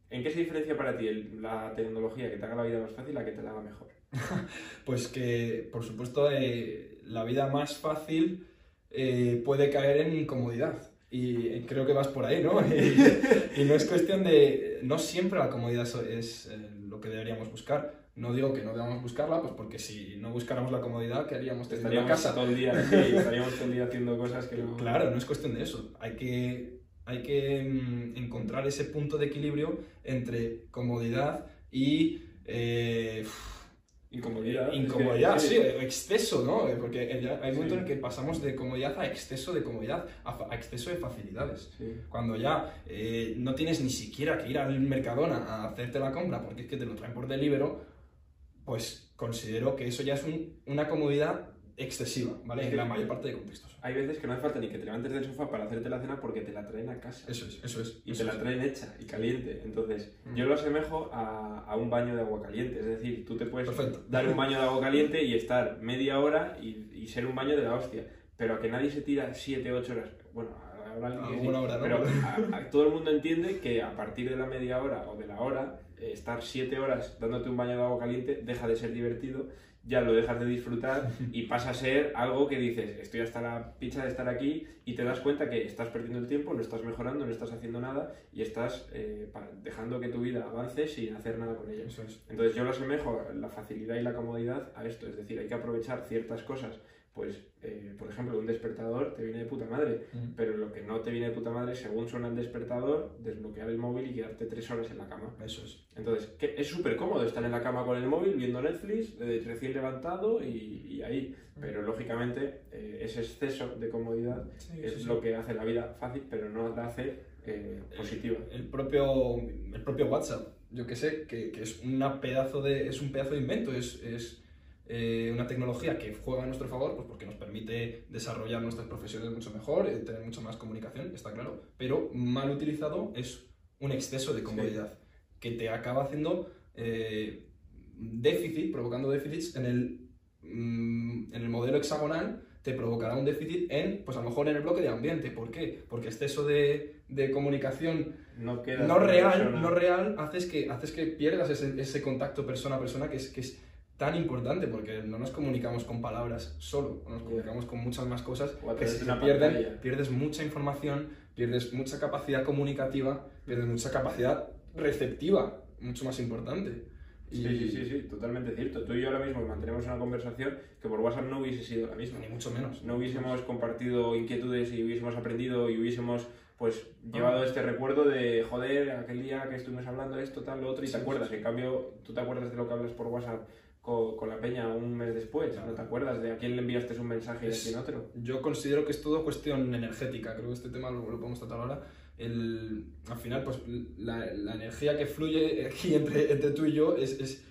¿en qué se diferencia para ti el- la tecnología que te haga la vida más fácil a que te la haga mejor? Pues que, por supuesto, eh, la vida más fácil eh, puede caer en incomodidad. Y eh, creo que vas por ahí, ¿no? Y, y no es cuestión de... No siempre la comodidad es, eh, lo que deberíamos buscar. No digo que no debamos buscarla, pues porque si no buscáramos la comodidad, ¿qué haríamos la Estaríamos casa? todo el día, sí, estaríamos todo el día haciendo cosas que no... Claro, no es cuestión de eso. Hay que, hay que mm, encontrar ese punto de equilibrio entre comodidad y eh, Incomodidad. es que- incomodidad, sí, exceso, ¿no? Porque ya hay un momento Sí. en el que pasamos de comodidad a exceso de comodidad, a, exceso de facilidades. Sí. Cuando ya eh, no tienes ni siquiera que ir al Mercadona a hacerte la compra porque es que te lo traen por Deliveroo, pues considero que eso ya es un- una comodidad excesiva, ¿vale? En la mayor parte de contextos. Hay veces que no hace falta ni que te levantes del sofá para hacerte la cena porque te la traen a casa. Eso es, eso es. y eso te la traen hecha y caliente. Entonces, Mm. yo lo asemejo a, a un baño de agua caliente. Es decir, tú te puedes Perfecto. dar un baño de agua caliente y estar media hora y, y ser un baño de la hostia. Pero a que nadie se tira 7, 8 horas. Bueno, habrá alguien que sí, hora, ¿no? pero a- a- todo el mundo entiende que a partir de la media hora o de la hora, eh, estar 7 horas dándote un baño de agua caliente deja de ser divertido, ya lo dejas de disfrutar y pasa a ser algo que dices, estoy hasta la picha de estar aquí y te das cuenta que estás perdiendo el tiempo, no estás mejorando, no estás haciendo nada y estás eh, dejando que tu vida avance sin hacer nada con ella. Entonces yo lo asemejo la facilidad y la comodidad a esto, es decir, hay que aprovechar ciertas cosas, pues eh, por ejemplo un despertador te viene de puta madre, pero lo que no te viene de puta madre, según suena el despertador, desbloquear el móvil y quedarte tres horas en la cama. Eso es. Entonces, que es súper cómodo estar en la cama con el móvil, viendo Netflix, eh, recién levantado y, y ahí. Pero lógicamente eh, ese exceso de comodidad es lo que hace la vida fácil, pero no la hace eh, positiva. El propio, el propio WhatsApp, yo que sé, que, que es, una pedazo de, es un pedazo de invento, es, es eh, una tecnología que juega a nuestro favor, pues porque nos permite desarrollar nuestras profesiones mucho mejor, eh, tener mucha más comunicación, está claro, pero mal utilizado es un exceso de comodidad que te acaba haciendo eh, déficit, provocando déficits en el, mm, en el modelo hexagonal, te provocará un déficit en, pues a lo mejor en el bloque de ambiente. ¿Por qué? Porque exceso de, de comunicación No no real, persona. no real, haces que, haces que pierdas ese, ese contacto persona a persona que es, que es tan importante porque no nos comunicamos con palabras solo, nos comunicamos con muchas más cosas que si se pierden, pierdes mucha información, pierdes mucha capacidad comunicativa, pierdes mucha capacidad receptiva, mucho más importante. Sí, sí, sí, sí, totalmente cierto. Tú y yo ahora mismo mantenemos una conversación que por WhatsApp no hubiese sido la misma. Ni mucho menos. No hubiésemos compartido inquietudes y hubiésemos aprendido y hubiésemos pues llevado este recuerdo de joder, aquel día que estuvimos hablando esto, tal, lo otro, y Sí, te acuerdas. En cambio, tú te acuerdas de lo que hablas por WhatsApp con, con la peña un mes después, no te acuerdas de a quién le enviaste un mensaje y a Es- quién otro. Yo considero que es todo cuestión energética, creo que este tema lo, lo podemos tratar ahora. El, al final, pues la, la energía que fluye aquí entre, entre tú y yo es, es,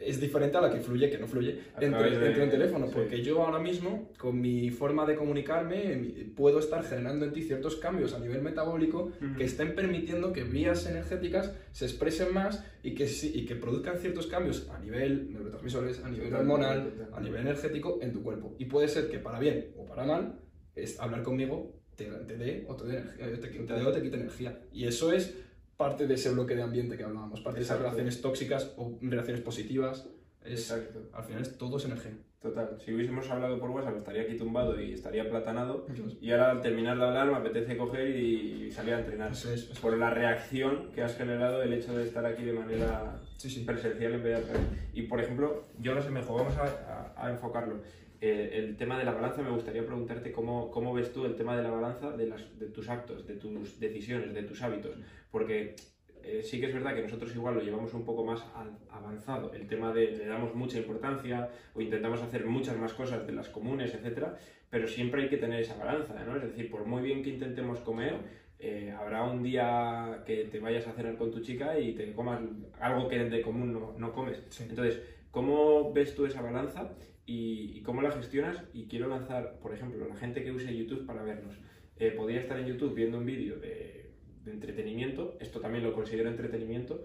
es diferente a la que fluye, que no fluye, través de- entre un teléfono. sí. Porque yo ahora mismo, con mi forma de comunicarme, puedo estar generando en ti ciertos cambios a nivel metabólico que estén permitiendo que vías energéticas se expresen más y que, sí- y que produzcan ciertos cambios a nivel neurotransmisores, a nivel hormonal, a nivel energético en tu cuerpo. Y puede ser que para bien o para mal, es hablar conmigo te, te dé o te dé energía, te, te dé o te quite energía. Y eso es parte de ese bloque de ambiente que hablábamos, parte de esas relaciones tóxicas o relaciones positivas. Es, Exacto. al final es todo es energía. Total, si hubiésemos hablado por WhatsApp estaría aquí tumbado y estaría platanado. Y ahora al terminar de hablar me apetece coger y salir a entrenar. Eso es, eso Por la reacción que has generado el hecho de estar aquí de manera Sí, sí. presencial en vez de. Y por ejemplo, yo lo asemejo, vamos a, a- a enfocarlo. Eh, el tema de la balanza, me gustaría preguntarte cómo, cómo ves tú el tema de la balanza de, las, de tus actos, de tus decisiones, de tus hábitos. Porque eh, sí que es verdad que nosotros igual lo llevamos un poco más avanzado. El tema de le damos mucha importancia o intentamos hacer muchas más cosas de las comunes, etcétera, pero siempre hay que tener esa balanza, ¿no? Es decir, por muy bien que intentemos comer, eh, habrá un día que te vayas a cenar con tu chica y te comas algo que de común no, no comes. Sí. Entonces, ¿cómo ves tú esa balanza y, y cómo la gestionas? Y quiero lanzar, por ejemplo, la gente que use YouTube para vernos. Eh, podría estar en YouTube viendo un vídeo de, de entretenimiento, esto también lo considero entretenimiento,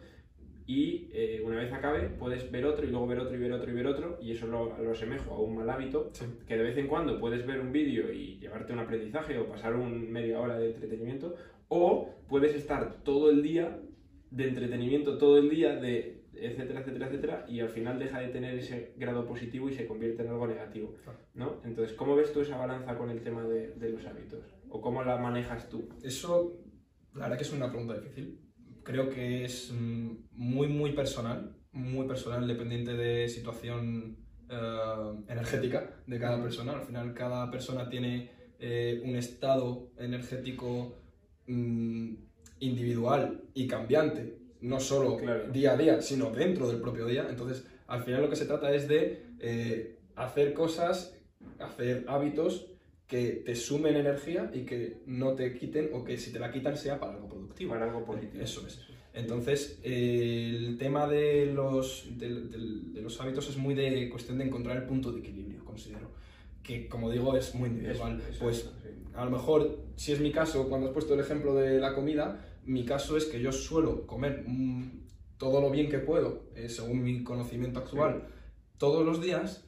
y eh, una vez acabe puedes ver otro y luego ver otro y ver otro y ver otro, y eso lo, lo asemejo a un mal hábito, Sí. que de vez en cuando puedes ver un vídeo y llevarte un aprendizaje o pasar un media hora de entretenimiento, o puedes estar todo el día de entretenimiento, todo el día de etcétera, etcétera, etcétera, y al final deja de tener ese grado positivo y se convierte en algo negativo. ¿no? Entonces, ¿cómo ves tú esa balanza con el tema de, de los hábitos? ¿O cómo la manejas tú? Eso, la verdad que es una pregunta difícil. Creo que es mm, muy, muy personal, muy personal, dependiente de situación eh, energética de cada persona. Al final, cada persona tiene eh, un estado energético mm, individual y cambiante, no solo Claro. día a día, sino dentro del propio día. Entonces, al final lo que se trata es de eh, hacer cosas, hacer hábitos que te sumen energía y que no te quiten o que si te la quitan sea para algo productivo. Para algo positivo. Eso es. Entonces, eh, el tema de los, de los hábitos es muy de cuestión de encontrar el punto de equilibrio, considero. Que, como digo, es muy individual. Eso, eso, pues sí. a lo mejor, si es mi caso, cuando has puesto el ejemplo de la comida, mi caso es que yo suelo comer mm, todo lo bien que puedo, eh, según mi conocimiento actual, todos los días,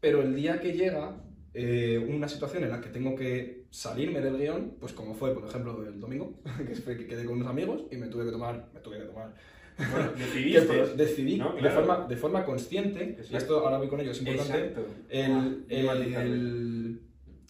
pero el día que llega eh, una situación en la que tengo que salirme del guion, pues como fue, por ejemplo, el domingo, que fue que quedé con unos amigos y me tuve que tomar, me tuve que tomar. Bueno, que decidí ¿no? de, forma, de forma consciente, y esto ahora voy con ello, es importante, el, Ah, el, el-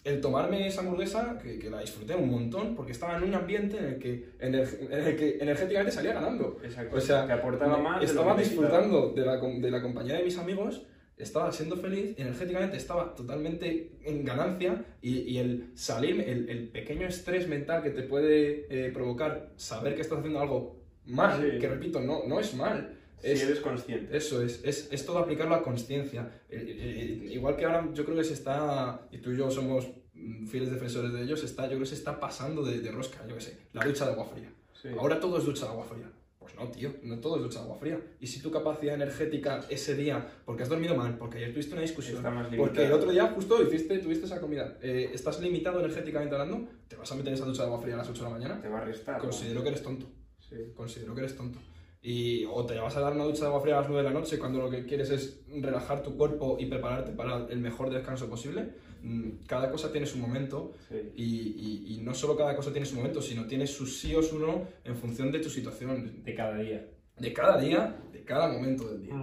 el tomarme esa hamburguesa, que, que la disfruté un montón, porque estaba en un ambiente en el que, ener- en el que energéticamente salía ganando. Exacto. O sea, te aportaba más. estaba disfrutando de la, de la compañía de mis amigos, estaba siendo feliz, energéticamente estaba totalmente en ganancia y, y el salirme, el, el pequeño estrés mental que te puede eh, provocar saber que estás haciendo algo mal, Sí. que repito, no, no es mal. Si Es, eres consciente. eso es, es, es todo aplicarlo a conciencia. Eh, eh, eh, igual que ahora yo creo que se está, y tú y yo somos mm, fieles defensores de ello, se está, yo creo que se está pasando de, de rosca, yo qué sé, la ducha de agua fría. Sí. Ahora todo es ducha de agua fría. Pues no, tío, no todo es ducha de agua fría. Y si tu capacidad energética ese día, porque has dormido mal, porque ayer tuviste una discusión, porque el otro día justo hiciste, tuviste esa comida, eh, estás limitado energéticamente hablando, te vas a meter en esa ducha de agua fría a las 8 de la mañana, Te va a restar. ¿no? considero que eres tonto Sí. considero que eres tonto. Y, o te vas a dar una ducha de agua fría a las 9 de la noche cuando lo que quieres es relajar tu cuerpo y prepararte para el mejor descanso posible. Mm, Cada cosa tiene su momento Sí. y, y- y no solo cada cosa tiene su momento, sino tiene sus sí o su no en función de tu situación, De cada día. de cada día, de cada momento del día.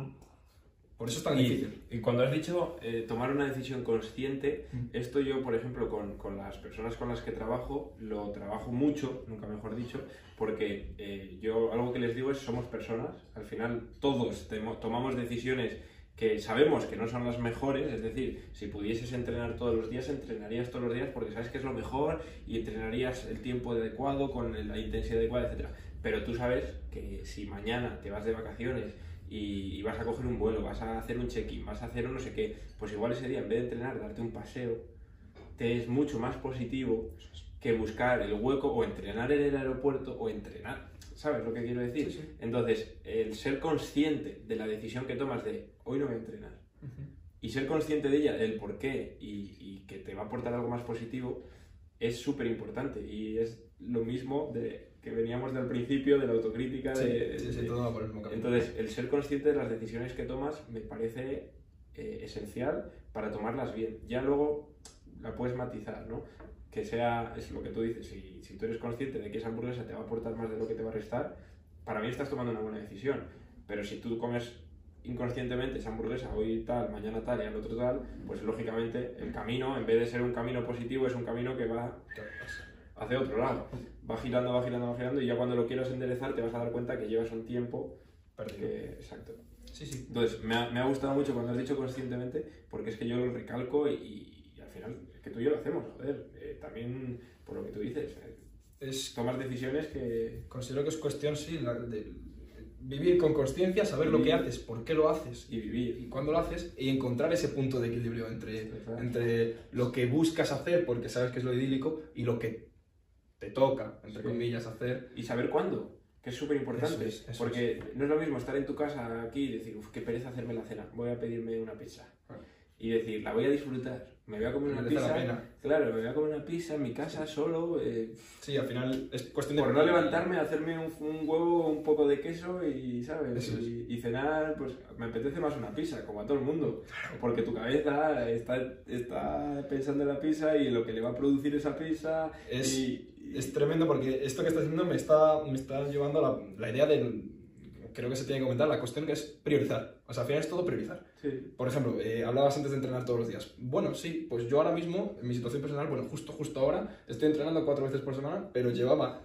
Por eso es tan Y, difícil. y cuando has dicho eh, tomar una decisión consciente, Mm. esto yo, por ejemplo, con, con las personas con las que trabajo, lo trabajo mucho, nunca mejor dicho, porque eh, yo algo que les digo es somos personas, al final todos tomamos decisiones que sabemos que no son las mejores, es decir, si pudieses entrenar todos los días, entrenarías todos los días porque sabes que es lo mejor y entrenarías el tiempo adecuado, con la intensidad adecuada, etc. Pero tú sabes que si mañana te vas de vacaciones y, y vas a coger un vuelo, vas a hacer un check-in, vas a hacer un no sé qué, pues igual ese día en vez de entrenar, darte un paseo, te es mucho más positivo que buscar el hueco o entrenar en el aeropuerto o entrenar. ¿Sabes lo que quiero decir? Sí, sí. Entonces, el ser consciente de la decisión que tomas de hoy no voy a entrenar y ser consciente de ella, del por qué y, y que te va a aportar algo más positivo, es súper importante. Y es lo mismo de que veníamos del principio, de la autocrítica. Sí, de, sí, sí, de- todo va por el mismo camino. entonces, el ser consciente de las decisiones que tomas me parece eh, esencial para tomarlas bien. Ya luego la puedes matizar, ¿no? Que sea, es lo que tú dices, si, si tú eres consciente de que esa hamburguesa te va a aportar más de lo que te va a restar, para mí estás tomando una buena decisión. Pero si tú comes inconscientemente esa hamburguesa hoy tal, mañana tal y al otro tal, pues lógicamente el camino, en vez de ser un camino positivo, es un camino que va hacia otro lado. Va girando, va girando, va girando y ya cuando lo quieras enderezar te vas a dar cuenta que llevas un tiempo que... Exacto. Sí, sí. Entonces, me ha, me ha gustado mucho cuando has dicho conscientemente, porque es que yo lo recalco y, y al final es que tú y yo lo hacemos, joder. Eh, también, por lo que tú dices, eh, Es, tomas decisiones que... considero que es cuestión, sí, la- de vivir con conciencia, saber lo que Vivir. haces, por qué lo haces y vivir. y cuándo lo haces y encontrar ese punto de equilibrio entre, Exacto. entre lo que buscas hacer porque sabes que es lo idílico y lo que te toca, entre Sí. comillas, hacer. Y saber cuándo, que es súper importante. Es, porque no es lo mismo estar en tu casa aquí y decir, uff, qué pereza hacerme la cena, voy a pedirme una pizza. Ah. Y decir, la voy a disfrutar, me voy a comer una Merece la pizza. pena. Claro, me voy a comer una pizza en mi casa solo, eh, Sí, al final es cuestión de... por no levantarme, hacerme un, un huevo, un poco de queso y, ¿sabes? Y, y cenar, pues me apetece más una pizza, como a todo el mundo. Porque tu cabeza está, está pensando en la pizza y en lo que le va a producir esa pizza. Es, y- es tremendo porque esto que estás diciendo me está, me está llevando a la, la idea de... Creo que se tiene que comentar, la cuestión que es priorizar. O sea, al final es todo priorizar. sí, Por ejemplo, eh, hablabas antes de entrenar todos los días. Bueno, sí, pues yo ahora mismo, en mi situación personal, bueno, justo, justo ahora, estoy entrenando cuatro veces por semana, pero llevaba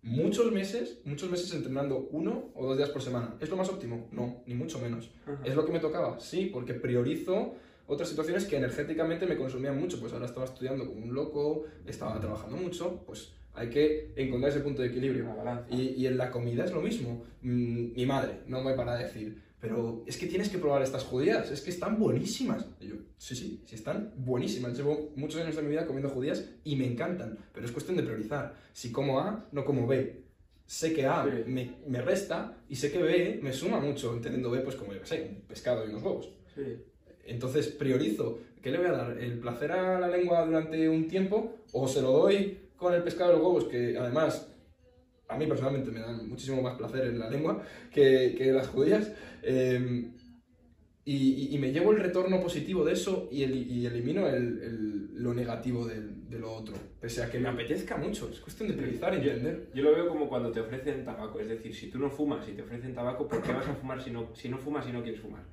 muchos meses, muchos meses entrenando uno o dos días por semana. ¿Es lo más óptimo? No, ni mucho menos. Ajá. ¿Es lo que me tocaba? Sí, porque priorizo otras situaciones que energéticamente me consumían mucho. Pues ahora estaba estudiando como un loco, estaba trabajando mucho, pues hay que encontrar ese punto de equilibrio. Y, y en la comida es lo mismo. Mm, mi madre no me para de decir, pero es que tienes que probar estas judías, es que están buenísimas. Y yo, sí, sí, sí están buenísimas. Llevo muchos años de mi vida comiendo judías y me encantan, pero es cuestión de priorizar. Si como A, no como B. Sé que A Sí. me, me resta y sé que B me suma mucho, entendiendo B, pues como yo que sé, un pescado y unos huevos. Sí. Entonces priorizo, ¿qué le voy a dar? ¿El placer a la lengua durante un tiempo o se lo doy con el pescado y los huevos, que además a mí personalmente me dan muchísimo más placer en la lengua que, que las judías? Eh, y, me llevo el retorno positivo de eso y, el- y elimino el- el- lo negativo de, lo otro, pese a que me apetezca mucho. Es cuestión de priorizar y entender. Yo lo veo como cuando te ofrecen tabaco, es decir, si tú no fumas y te ofrecen tabaco, ¿por qué vas a fumar si no, si no fumas y no quieres fumar?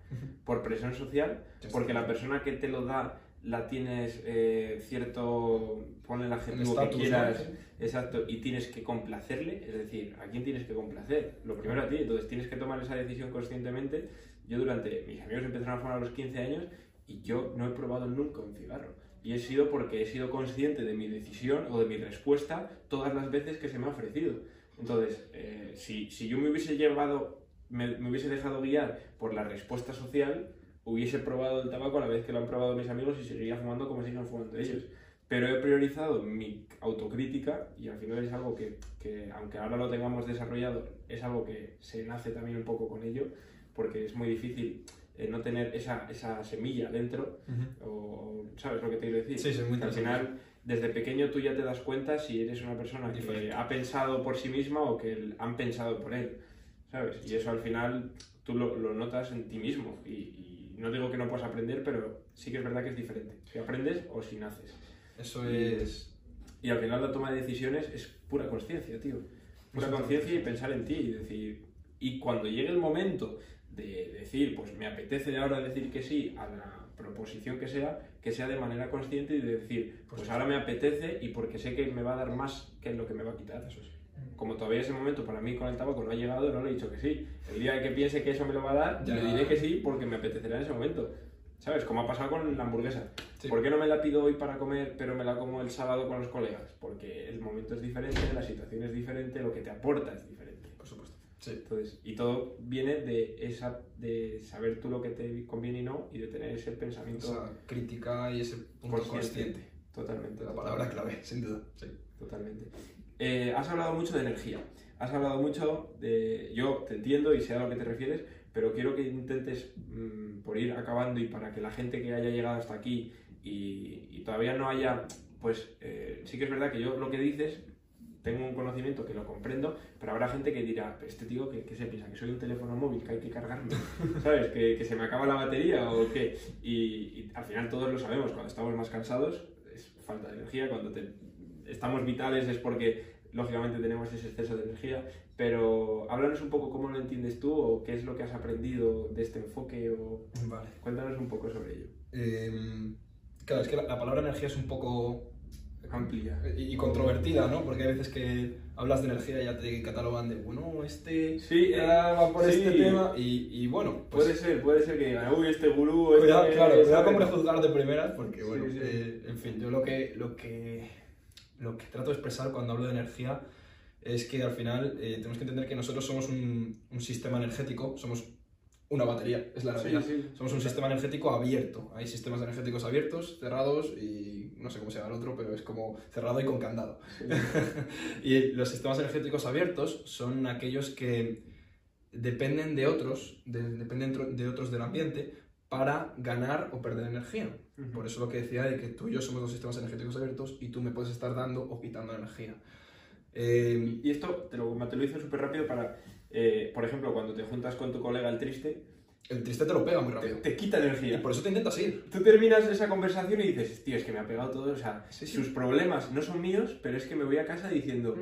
Por presión social, porque la persona que te lo da la tienes eh, cierto, ponle el adjetivo que quieras, exacto, y tienes que complacerle, es decir, ¿a quién tienes que complacer? Lo primero a ti, entonces tienes que tomar esa decisión conscientemente. Yo durante, mis amigos empezaron a fumar a los 15 años y yo no he probado nunca un cigarro. Y he sido porque he sido consciente de mi decisión o de mi respuesta todas las veces que se me ha ofrecido. Entonces, eh, si, si yo me hubiese llevado, me, me hubiese dejado guiar por la respuesta social, hubiese probado el tabaco a la vez que lo han probado mis amigos y seguiría fumando como siguen fumando ellos. Pero he priorizado mi autocrítica y al final es algo que, que, aunque ahora lo tengamos desarrollado, es algo que se nace también un poco con ello, porque es muy difícil eh, no tener esa, esa semilla dentro, o, ¿sabes lo que te quiero decir? Sí, sí, muy Que al final, desde pequeño tú ya te das cuenta si eres una persona que Diferente. ha pensado por sí misma o que han pensado por él, ¿sabes? Y eso al final tú lo, lo notas en ti mismo. Y, y no digo que no puedas aprender, pero sí que es verdad que es diferente. Si aprendes o si naces. Eso es... Y al final la toma de decisiones es pura conciencia, tío. Pura conciencia y pensar en ti y decir... Y cuando llegue el momento de decir, pues me apetece ahora decir que sí a la proposición que sea, que sea de manera consciente y de decir, pues ahora me apetece y porque sé que me va a dar más que lo que me va a quitar. Eso es. Como todavía ese momento para mí con el tabaco no ha llegado, no le he dicho que sí. El día que piense que eso me lo va a dar, Ya. le diré que sí porque me apetecerá en ese momento. ¿Sabes? Como ha pasado con la hamburguesa. Sí. ¿Por qué no me la pido hoy para comer, pero me la como el sábado con los colegas? Porque el momento es diferente, la situación es diferente, lo que te aporta es diferente. Por supuesto. Sí. Entonces, y todo viene de esa de saber tú lo que te conviene y no, y de tener ese pensamiento Esa crítica y ese punto consciente. consciente. Totalmente. La palabra clave, sin duda. Sí. Totalmente. Eh, has hablado mucho de energía. Has hablado mucho de. Yo te entiendo y sé a lo que te refieres, pero quiero que intentes, mm, por ir acabando y para que la gente que haya llegado hasta aquí y, todavía no haya. Pues eh, sí que es verdad que yo lo que dices, tengo un conocimiento que lo comprendo, pero habrá gente que dirá, este tío que, que se piensa que soy un teléfono móvil, que hay que cargarme, ¿sabes? Que, se me acaba la batería o qué. Y, al final todos lo sabemos, cuando estamos más cansados es falta de energía, cuando estamos vitales es porque lógicamente tenemos ese exceso de energía, pero háblanos un poco cómo lo entiendes tú o qué es lo que has aprendido de este enfoque o Vale. cuéntanos un poco sobre ello. Eh, claro, es que la, la palabra energía es un poco Amplia. y, y controvertida, ¿no? Porque hay veces que hablas de energía y ya te catalogan de, bueno, este Sí, ah, va por sí. este tema y, y bueno, pues Puede ser, puede ser que digan, uy, este gurú... cuidado, este, claro, cuidado con ¿sabes?". prejuzgar de primeras porque, Sí, bueno, sí. eh, en fin, yo lo que, lo, que, lo que trato de expresar cuando hablo de energía es que al final eh, tenemos que entender que nosotros somos un, un sistema energético, somos una batería, es la realidad. sí. Somos un sistema energético abierto. Hay sistemas energéticos abiertos, cerrados y no sé cómo se llama el otro, pero es como cerrado y con candado. Sí. y los sistemas energéticos abiertos son aquellos que dependen de otros, de- dependen de otros del ambiente para ganar o perder energía. Por eso lo que decía de que tú y yo somos dos sistemas energéticos abiertos y tú me puedes estar dando o quitando energía. Eh, Y esto te lo, te lo hice súper rápido para, eh, por ejemplo, cuando te juntas con tu colega el triste, el triste te lo pega muy Te, rápido. te quita Y energía. por eso te intentas ir. Tú terminas esa conversación y dices, tío, es que me ha pegado todo, o sea, Sí, sí. sus problemas no son míos, pero es que me voy a casa diciendo,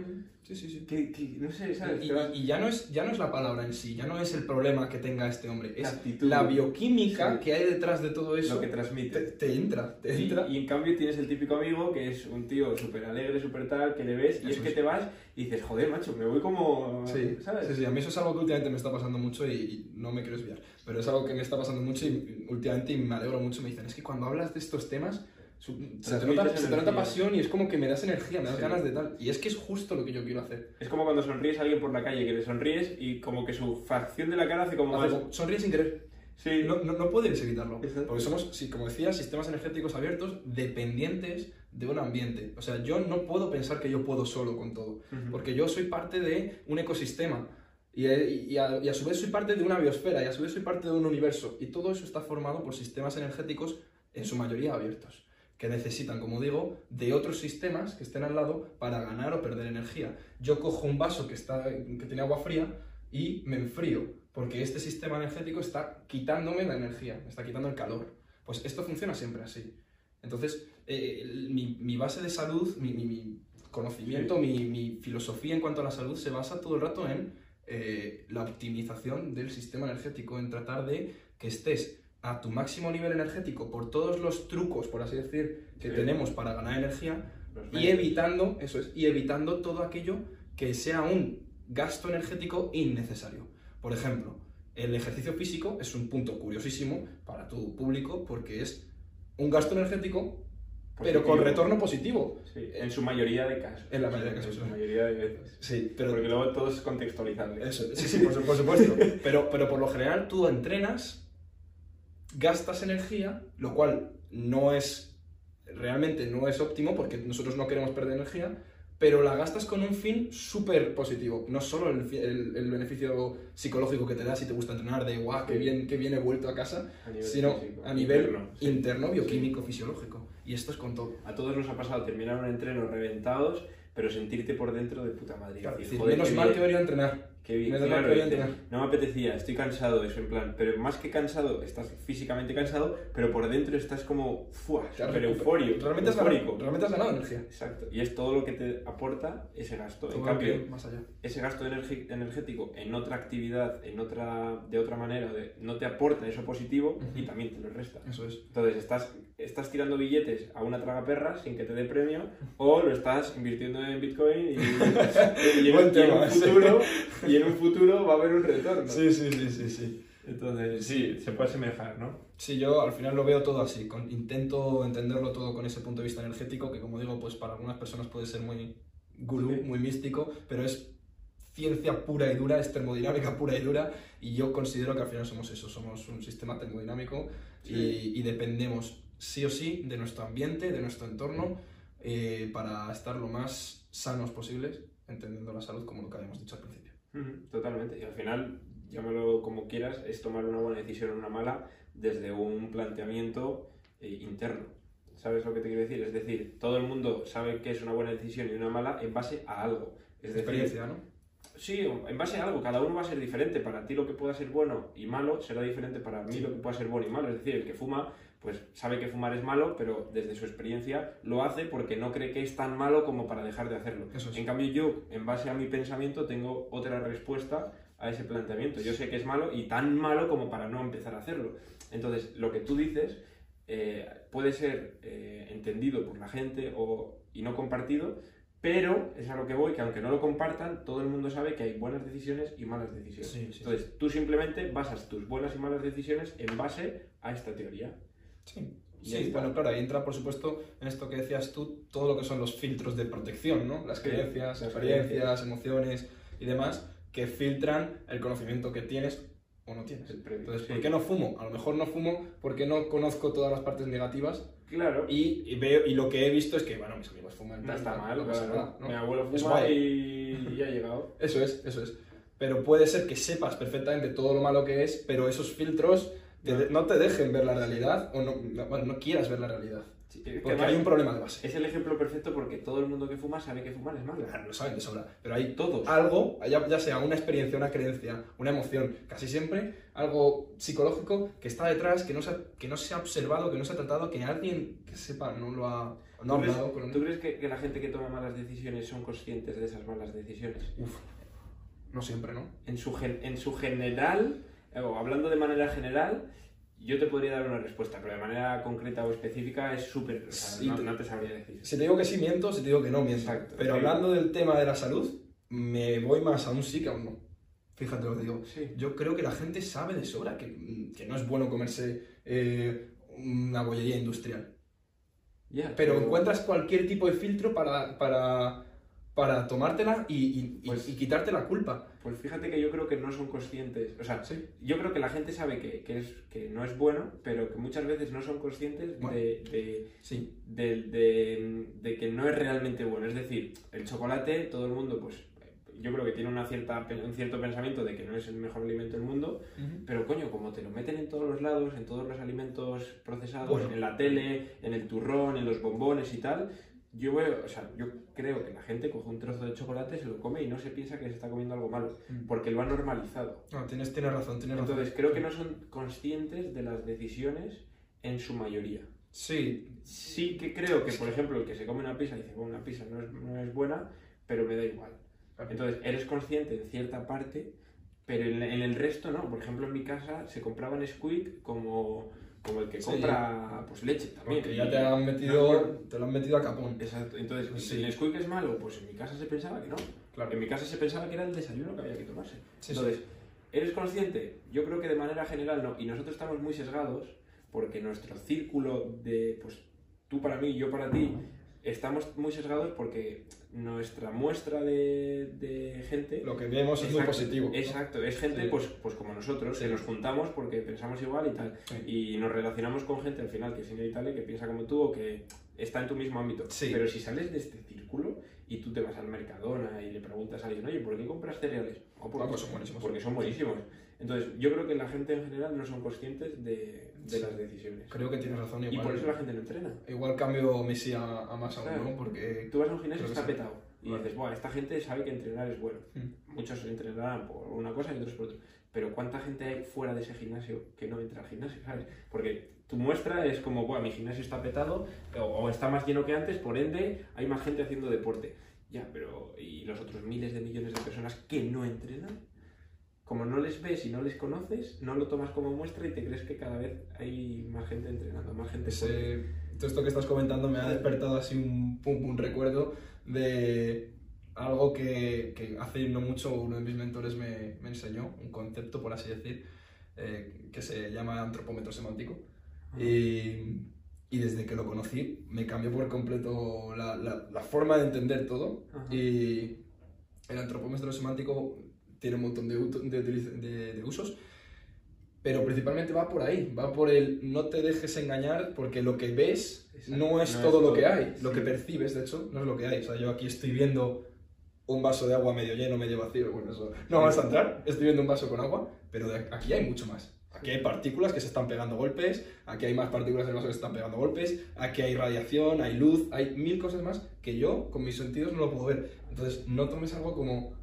Sí, sí, sí. que, que- no sé, ¿sabes? Y, Te y ya, no es, ya no es la palabra en sí, ya no es el problema que tenga este hombre, es La actitud. la bioquímica Sí. que hay detrás de todo eso. lo que te, transmite. te entra, te Sí, entra. y en cambio tienes el típico amigo que es un tío súper alegre, súper tal, que le ves y es Eso que es. te vas y dices, joder, macho, me voy como... Sí, ¿Sabes? sí, sí, a mí eso es algo que últimamente me está pasando mucho y, y no me quiero desviar, pero es algo que me está pasando mucho y últimamente me alegro mucho. Me dicen, es que cuando hablas de estos temas su- se, te nota, se te nota pasión y es como que me das energía, me das Sí. ganas de tal. Y es que es justo lo que yo quiero hacer. Es como cuando sonríes a alguien por la calle, que le sonríes y como que su facción de la cara hace como Hace más... como- sonríe sin querer. Sí, No, no, no puedes evitarlo. Exacto. Porque somos, sí, como decía, sistemas energéticos abiertos dependientes de un ambiente. O sea, yo no puedo pensar que yo puedo solo con todo. Ujú. Porque yo soy parte de un ecosistema. Y, y a, y a su vez soy parte de una biosfera. Y a su vez soy parte de un universo. Y todo eso está formado por sistemas energéticos, en su mayoría abiertos. Que necesitan, como digo, de otros sistemas que estén al lado para ganar o perder energía. Yo cojo un vaso que, está, que tiene agua fría y me enfrío. Porque este sistema energético está quitándome la energía, me está quitando el calor. Pues esto funciona siempre así. Entonces, eh, mi, mi base de salud, mi, mi- mi conocimiento, mi, mi filosofía en cuanto a la salud se basa todo el rato en eh, la optimización del sistema energético, en tratar de que estés a tu máximo nivel energético por todos los trucos, por así decir, que Sí. tenemos para ganar energía y evitando, eso es, y evitando todo aquello que sea un gasto energético innecesario. Por ejemplo, el ejercicio físico es un punto curiosísimo para tu público porque es un gasto energético, pero con retorno positivo. Sí, en su mayoría de casos. En la mayoría de casos, En su mayoría de veces. Sí, pero Porque luego todo es contextualizable. Eso, sí, sí, por, su- por supuesto. Pero, pero por lo general tú entrenas, gastas energía, lo cual no es, realmente no es óptimo porque nosotros no queremos perder energía, pero la gastas con un fin súper positivo. No solo el, el- el beneficio psicológico que te da si te gusta entrenar, de guau, qué bien, qué bien he vuelto a casa, A sino físico, a nivel interno, sí. interno, bioquímico, fisiológico. Y esto es con todo. A todos nos ha pasado terminar un entreno reventados, pero sentirte por dentro de puta madre. Claro, Decir, es decir, joder, menos mal que debería entrenar. qué bien, menos mal claro, que debería dices, entrenar. no me apetecía, estoy cansado, eso en plan, pero más que cansado, estás físicamente cansado, pero por dentro estás como, ¡fua! Has Súper euforio, Realmente has, eufórico. ganado, realmente has ganado energía. Exacto, y es todo lo que te aporta ese gasto. Todo en cambio, que- más allá. ese gasto energético en otra actividad, en otra, de otra manera, de- no te aporta eso positivo y también te lo resta. Eso es. Entonces, estás, estás tirando billetes a una tragaperra sin que te dé premio o lo estás invirtiendo en Bitcoin y, y en, Buen y en tema, un futuro, y en un futuro va a haber un retorno. Sí, sí, sí, sí, sí. Entonces, sí, se puede asemejar, ¿no? Sí, yo al final lo veo todo así. Con, intento entenderlo todo con ese punto de vista energético, que como digo, pues para algunas personas puede ser muy gurú, Sí. muy místico, pero es ciencia pura y dura, es termodinámica pura y dura, y yo considero que al final somos eso, somos un sistema termodinámico Sí. y, y dependemos sí o sí de nuestro ambiente, de nuestro entorno, eh, para estar lo más sanos posibles, entendiendo la salud como lo que habíamos dicho al principio. Totalmente. Y al final, llámalo como quieras, es tomar una buena decisión o una mala desde un planteamiento eh, interno. ¿Sabes lo que te quiero decir? Es decir, todo el mundo sabe que es una buena decisión y una mala en base a algo. Es decir, Experiencia, ¿no? Sí, en base a algo, cada uno va a ser diferente. Para ti lo que pueda ser bueno y malo será diferente para mí lo que pueda ser bueno y malo. Es decir, el que fuma, pues sabe que fumar es malo, pero desde su experiencia lo hace porque no cree que es tan malo como para dejar de hacerlo. Eso. En cambio yo, en base a mi pensamiento, tengo otra respuesta a ese planteamiento. Yo sé que es malo y tan malo como para no empezar a hacerlo. Entonces, lo que tú dices eh, puede ser eh, entendido por la gente o, y no compartido, pero es a lo que voy, que aunque no lo compartan, todo el mundo sabe que hay buenas decisiones y malas decisiones. Sí, sí. Entonces, tú simplemente basas tus buenas y malas decisiones en base a esta teoría. Sí, Y sí bueno, claro, ahí entra, por supuesto, en esto que decías tú, todo lo que son los filtros de protección, ¿no? Las creencias, experiencias, emociones y demás, que filtran el conocimiento que tienes o no tienes. El previo. Entonces, Sí. ¿por qué no fumo? A lo mejor no fumo porque no conozco todas las partes negativas Claro. y, y veo, y lo que he visto es que, bueno, mis amigos fuman. no está mal, no pasa claro. nada, ¿no? Mi abuelo fuma y ya ha llegado. Eso es, eso es. Pero puede ser que sepas perfectamente todo lo malo que es, pero esos filtros te no te dejen ver la realidad o no, no- quieras ver la realidad. Sí, Porque además hay un problema de base. Es el ejemplo perfecto porque todo el mundo que fuma sabe que fumar es malo. Claro, lo saben de sobra. Pero hay Todos. algo, ya, ya sea una experiencia, una creencia, una emoción, casi siempre algo psicológico que está detrás, que no se ha, que no se ha observado, que no se ha tratado, que alguien que sepa no lo ha, no ha ¿Tú crees, hablado con tú crees que, que la gente que toma malas decisiones son conscientes de esas malas decisiones? Uf, no siempre, ¿no? En su, gen- en su general, hablando de manera general, yo te podría dar una respuesta, pero de manera concreta o específica es súper... o sea, no, te- no te sabría decir. Si te digo que sí miento, si te digo que no miento. Exacto, Pero sí. hablando del tema de la salud, me voy más a un sí que a un no. Fíjate lo que digo. Sí. Yo creo que la gente sabe de sobra que, que no es bueno comerse eh, una bollería industrial. Ya, Pero encuentras cualquier tipo de filtro para, para, para tomártela y, y- y- Pues- y quitarte la culpa. Pues fíjate que yo creo que no son conscientes. O sea, Sí. yo creo que la gente sabe que, que es, que no es bueno, pero que muchas veces no son conscientes Bueno. de, de, Sí. de, de- de que no es realmente bueno. Es decir, el chocolate, todo el mundo, pues yo creo que tiene una cierta, un cierto pensamiento de que no es el mejor alimento del mundo, pero coño, como te lo meten en todos los lados, en todos los alimentos procesados, Bueno. en la tele, en el turrón, en los bombones y tal, yo veo, o sea, yo creo que la gente coge un trozo de chocolate, se lo come y no se piensa que se está comiendo algo malo, Mm. porque lo ha normalizado. No, tienes, tienes razón, tienes razón. Entonces, creo que no son conscientes de las decisiones en su mayoría. Sí, Sí que creo que, por ejemplo, el que se come una pizza dice, bueno, una pizza no es, no es buena, pero me da igual. Entonces, eres consciente en cierta parte, pero en, en el resto no. Por ejemplo, en mi casa se compraban Squeak como, como el que Sí. compra pues leche también. porque ya te han metido, te lo han metido a capón. Exacto. Entonces, Sí. si el Squeak es malo, pues en mi casa se pensaba que no. Claro. En mi casa se pensaba que era el desayuno que había que tomarse. Sí, Entonces, ¿eres consciente? Yo creo que de manera general no. Y nosotros estamos muy sesgados porque nuestro círculo de, pues, tú para mí, yo para ti, estamos muy sesgados porque nuestra muestra de, de gente... Lo que vemos es muy positivo. ¿no? Exacto, es gente Sí. pues, pues como nosotros, Sí. que nos juntamos porque pensamos igual y tal. Sí. Y nos relacionamos con gente al final que es inevitable, que piensa como tú o que está en tu mismo ámbito. Sí. Pero si sales de este círculo y tú te vas al Mercadona y le preguntas a alguien, oye, ¿por qué compras cereales? "Oh, porque, Ah, pues son buenísimos. porque son buenísimos. Entonces, yo creo que la gente en general no son conscientes de, de las decisiones. Creo que tienes razón. Y Igual, por eso la gente no entrena. igual cambio sí a, a más aún, Claro. ¿no? Porque... Tú vas a un gimnasio y está petado. Y dices, Buah, esta gente sabe que entrenar es bueno. Mm. Muchos entrenarán por una cosa y otros por otra. Pero ¿cuánta gente hay fuera de ese gimnasio que no entra al gimnasio? ¿Sabes? Porque tu muestra es como, bueno, mi gimnasio está petado o, o está más lleno que antes, por ende hay más gente haciendo deporte. Ya, pero ¿y los otros miles de millones de personas que no entrenan? Como no les ves y no les conoces, no lo tomas como muestra y te crees que cada vez hay más gente entrenando, más gente Ese, todo esto que estás comentando me ha despertado así un, pum, un recuerdo de algo que, que hace no mucho uno de mis mentores me, me enseñó, un concepto, por así decir, eh, que se llama antropómetro semántico. Y, y desde que lo conocí me cambió por completo la, la- la forma de entender todo. Ajá. Y el antropómetro semántico tiene un montón de, de de- de usos, pero principalmente va por ahí, va por el no te dejes engañar porque lo que ves Exacto. no es No es todo lo todo, que hay, lo sí. que percibes de hecho no es lo que hay. O sea, yo aquí estoy viendo un vaso de agua medio lleno, medio vacío, bueno, eso no vamos a entrar, estoy viendo un vaso con agua, pero aquí hay mucho más. Aquí hay partículas que se están pegando golpes, aquí hay más partículas del vaso que se están pegando golpes, aquí hay radiación, hay luz, hay mil cosas más que yo con mis sentidos no lo puedo ver. Entonces, no tomes algo como,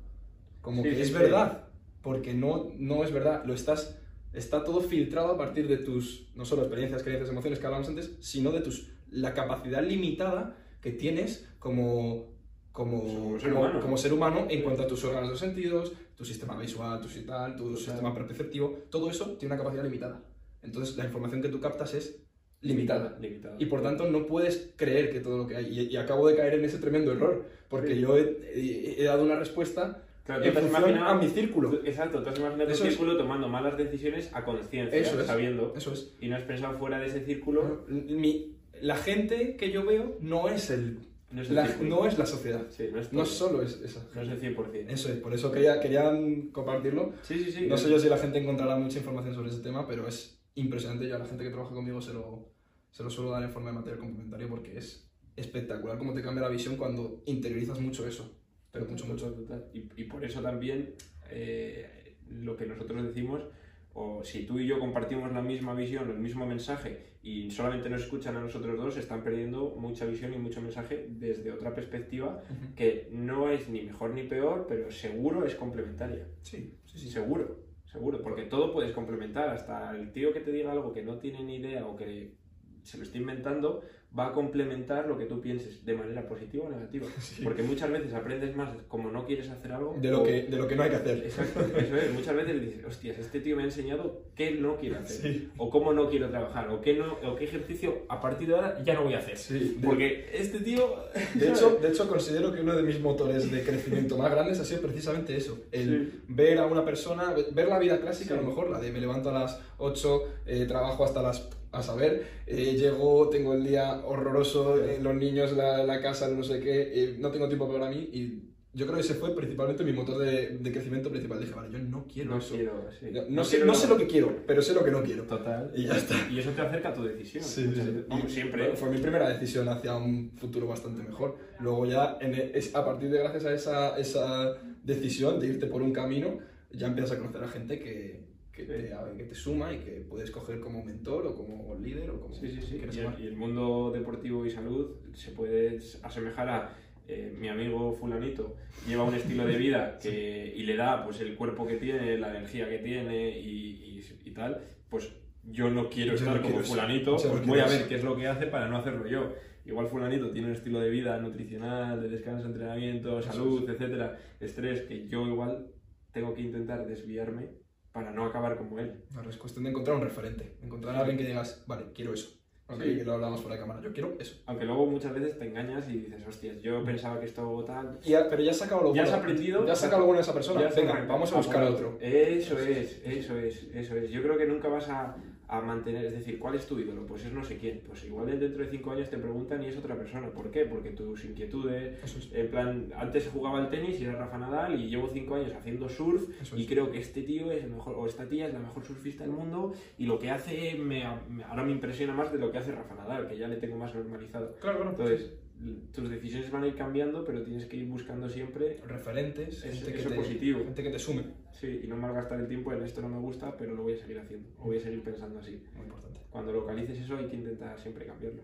como Sí, que sí, es sí. verdad, porque no, no es verdad, lo estás, está todo filtrado a partir de tus, no solo experiencias, creencias, emociones que hablamos antes, sino de tus, la capacidad limitada que tienes como, como, Como ser como- humano. como ser humano en cuanto a tus órganos de sentidos, tu sistema visual, tu, sistema, tu sistema perceptivo, todo eso tiene una capacidad limitada. Entonces, la información que tú captas es limitada. Limitada. Y por tanto no puedes creer que todo lo que hay. Y, y acabo de caer en ese tremendo error, porque Sí. yo he, he- he dado una respuesta Claro, en función a mi círculo. Exacto, tú has imaginado Eso tu es. círculo tomando malas decisiones a conciencia, Eso es. sabiendo, Eso es. y no has pensado fuera de ese círculo, Mi- la gente que yo veo no es, el, no es el la, círculo. no es la sociedad. Sí, no es No solo es esa. No es el 100%. Eso es, por eso quería, quería compartirlo. Sí, sí, sí. No sé yo si la gente encontrará mucha información sobre ese tema, pero es impresionante. Yo a la gente que trabaja conmigo se lo, se lo suelo dar en forma de material complementario porque es espectacular cómo te cambia la visión cuando interiorizas mucho eso. Pero mucho, mucho. Total. Y, y por eso también eh, lo que nosotros decimos, o si tú y yo compartimos la misma visión, el mismo mensaje y solamente nos escuchan a nosotros dos, están perdiendo mucha visión y mucho mensaje desde otra perspectiva que no es ni mejor ni peor, pero seguro es complementaria. Sí, sí, sí. Seguro, seguro, porque todo puedes complementar, hasta el tío que te diga algo que no tiene ni idea o que se lo está inventando, va a complementar lo que tú pienses de manera positiva o negativa. Sí. Porque muchas veces aprendes más como no quieres hacer algo. De lo, o- que, de lo que no hay que hacer. Exacto, eso es. Muchas veces dices, hostias, este tío me ha enseñado qué no quiero hacer, Sí. o cómo no quiero trabajar, o qué, no, o qué ejercicio a partir de ahora ya no voy a hacer. Sí, de- Porque este tío... De hecho, de hecho, considero que uno de mis motores de crecimiento más grandes ha sido precisamente eso. El ver a una persona, ver la vida clásica, a lo mejor, la de me levanto a las 8, eh, trabajo hasta las... A saber, eh, llego, tengo el día horroroso, eh, los niños, la, la casa, no sé qué, eh, no tengo tiempo para mí y yo creo que ese fue principalmente mi motor de, de crecimiento principal. Dije, vale, yo no quiero no eso. quiero, sí. No, no sé, quiero no sé lo que quiero, pero sé lo que no quiero. Total. Y ya está. Y eso te acerca a tu decisión. Veces- vamos, Y siempre. Fue mi primera decisión hacia un futuro bastante mejor. Luego ya, en e- es, a partir de gracias a esa, esa decisión de irte por un camino, ya empiezas a conocer a gente que, que, te, que te suma y que puedes coger como mentor o como líder o como Sí, sí, sí. Y el, y el mundo deportivo y salud se puede asemejar a eh, mi amigo fulanito lleva un estilo de vida que, y le da pues el cuerpo que tiene, la energía que tiene y, y- y tal, pues yo no quiero Yo estar no como quiero fulanito, pues voy a ver eso. qué es lo que hace para no hacerlo yo. Igual fulanito tiene un estilo de vida nutricional, de descanso, entrenamiento, salud, etcétera, estrés, que yo igual tengo que intentar desviarme para no acabar como él. Ahora es cuestión de encontrar un referente, encontrar a alguien que digas, vale, quiero eso. Ok, Sí. lo hablamos fuera de cámara, yo quiero eso. Aunque luego muchas veces te engañas y dices, hostias, yo pensaba que esto tal. Y ya- pero ya has sacado lo Ya bueno. has aprendido. Ya has sacado lo bueno de esa persona. Ya Venga, vamos a buscar por otro. Eso es, eso es, eso es. Yo creo que nunca vas a, a mantener, es decir, ¿cuál es tu ídolo? Pues es no sé quién. Pues igual dentro de cinco años te preguntan y es otra persona. ¿Por qué? Porque tus inquietudes, Eso es. en plan, antes jugaba al tenis y era Rafa Nadal y llevo cinco años haciendo surf Eso y creo que este tío es el mejor, o esta tía es la mejor surfista del mundo y lo que hace me, me- ahora me impresiona más de lo que hace Rafa Nadal, que ya le tengo más normalizado. Claro, claro. Entonces, tus decisiones van a ir cambiando, pero tienes que ir buscando siempre, referentes, Es- gente, que eso te, positivo. gente que te sume. Sí, y no malgastar el tiempo en esto no me gusta, pero lo voy a seguir haciendo, o voy a seguir pensando así. Muy importante. Cuando localices eso hay que intentar siempre cambiarlo.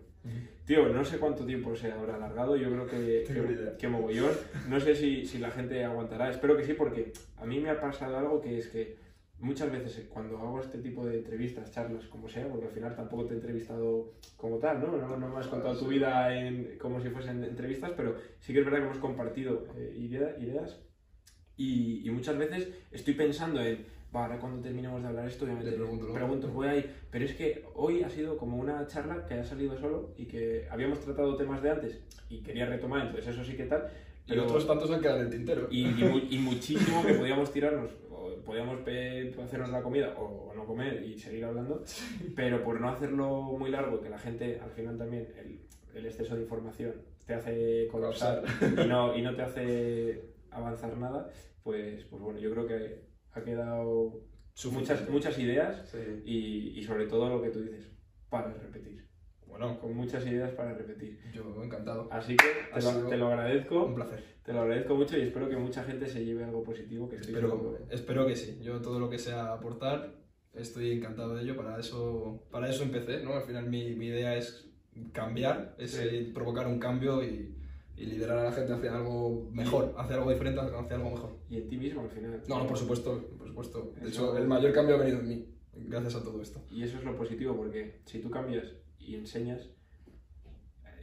Tío, no sé cuánto tiempo se habrá alargado, yo creo que, que, que mogollón. No sé si, si la gente aguantará, espero que sí, porque a mí me ha pasado algo que es que muchas veces cuando hago este tipo de entrevistas, charlas, como sea, porque al final tampoco te he entrevistado como tal, ¿no? No, no me has contado tu vida en, como si fuesen entrevistas, pero sí que es verdad que hemos compartido eh, idea- ideas y, y muchas veces estoy pensando en, "Va, ahora cuando terminemos de hablar esto, obviamente pregunto luego". pregunto, voy a ir, pero es que hoy ha sido como una charla que ha salido solo y que habíamos tratado temas de antes y quería retomar, entonces eso sí que tal, Y pero otros tantos han quedado en el tintero. y, y mu- y muchísimo que podíamos tirarnos, o podíamos hacernos la comida o, o no comer y seguir hablando, pero por no hacerlo muy largo, que la gente al final también el, el exceso de información te hace colapsar y no, y no te hace avanzar nada, pues, pues bueno, yo creo que ha quedado muchas, muchas ideas Sí. y, y sobre todo lo que tú dices, para repetir, Bueno, con muchas ideas para repetir. yo encantado. Así que te lo, te lo agradezco. Un placer. Te lo agradezco mucho y espero que mucha gente se lleve algo positivo que Espero, seguro. espero que sí. Yo todo lo que sea aportar, estoy encantado de ello. Para eso, para eso empecé, ¿no? Al final mi, mi idea es cambiar, es Sí. provocar un cambio y, y liderar a la gente hacia algo mejor, hacia algo diferente, hacia algo mejor. Y en ti mismo al final. No, no, por supuesto, por supuesto. De Eso- hecho, el mayor cambio ha venido en mí, gracias a todo esto. Y eso es lo positivo porque si tú cambias y enseñas,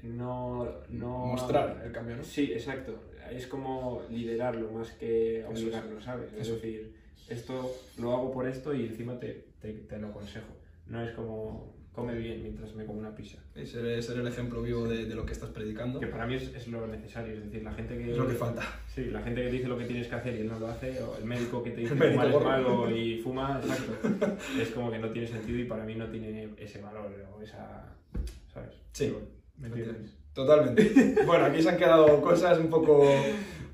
no... no Mostrar el cambio, ¿no? Sí, exacto. Es como liderarlo más que es. obligarlo, ¿sabes? Eso es. decir, esto lo hago por esto y encima te, te, te lo aconsejo. No es como come bien mientras me como una pizza. Y ser, el ejemplo vivo de, de lo que estás predicando Que para mí es, es lo necesario, es decir, la gente que... es lo que falta. Sí, la gente que te dice lo que tienes que hacer y él no lo hace, o el médico que te dice fumar es malo y fuma, exacto. Es como que no tiene sentido y para mí no tiene ese valor o esa... ¿Sabes? Sí. Pero, ¿Me entiendes? Totalmente. bueno, aquí se han quedado cosas un poco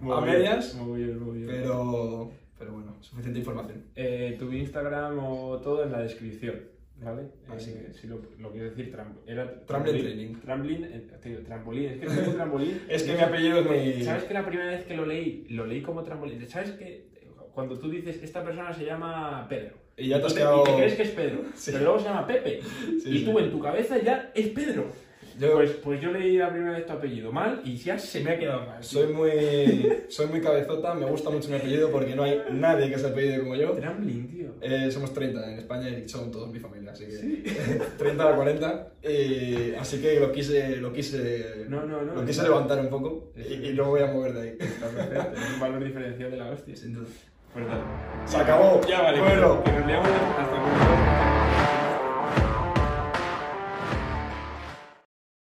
Muy a bien, medias, Muy bien, muy bien. pero, pero bueno, suficiente información. Eh, tu Instagram o todo en la descripción, ¿vale? Así Eh, es. si lo, lo quiero decir, tram- era Trampolín Training. Trampolín, eh, trampolín, es que trampolín. Es que mi apellido es muy... ¿Sabes que la primera vez que lo leí, lo leí como trampolín? ¿Sabes que cuando tú dices, esta persona se llama Pedro? Y ya te has quedado... y te crees que es Pedro, Sí. pero luego se llama Pepe. Sí, y sí. tú en tu cabeza ya es Pedro. Yo Pues, pues yo leí la primera vez tu apellido mal y ya se me ha quedado mal. soy muy, soy muy cabezota, me gusta mucho mi apellido porque no hay nadie que se apellide como yo. Trambling, tío. Eh, somos 30 en España y son todos mi familia, así que Sí. 30 a 40. y así que lo quise, lo quise, No, no, no. lo quise levantar un poco y, y luego voy a mover de ahí. Está perfecto. Es un valor diferencial de la hostia. Sin duda. Pues. Se acabó. Ya vale, Bueno. que nos liamos hasta con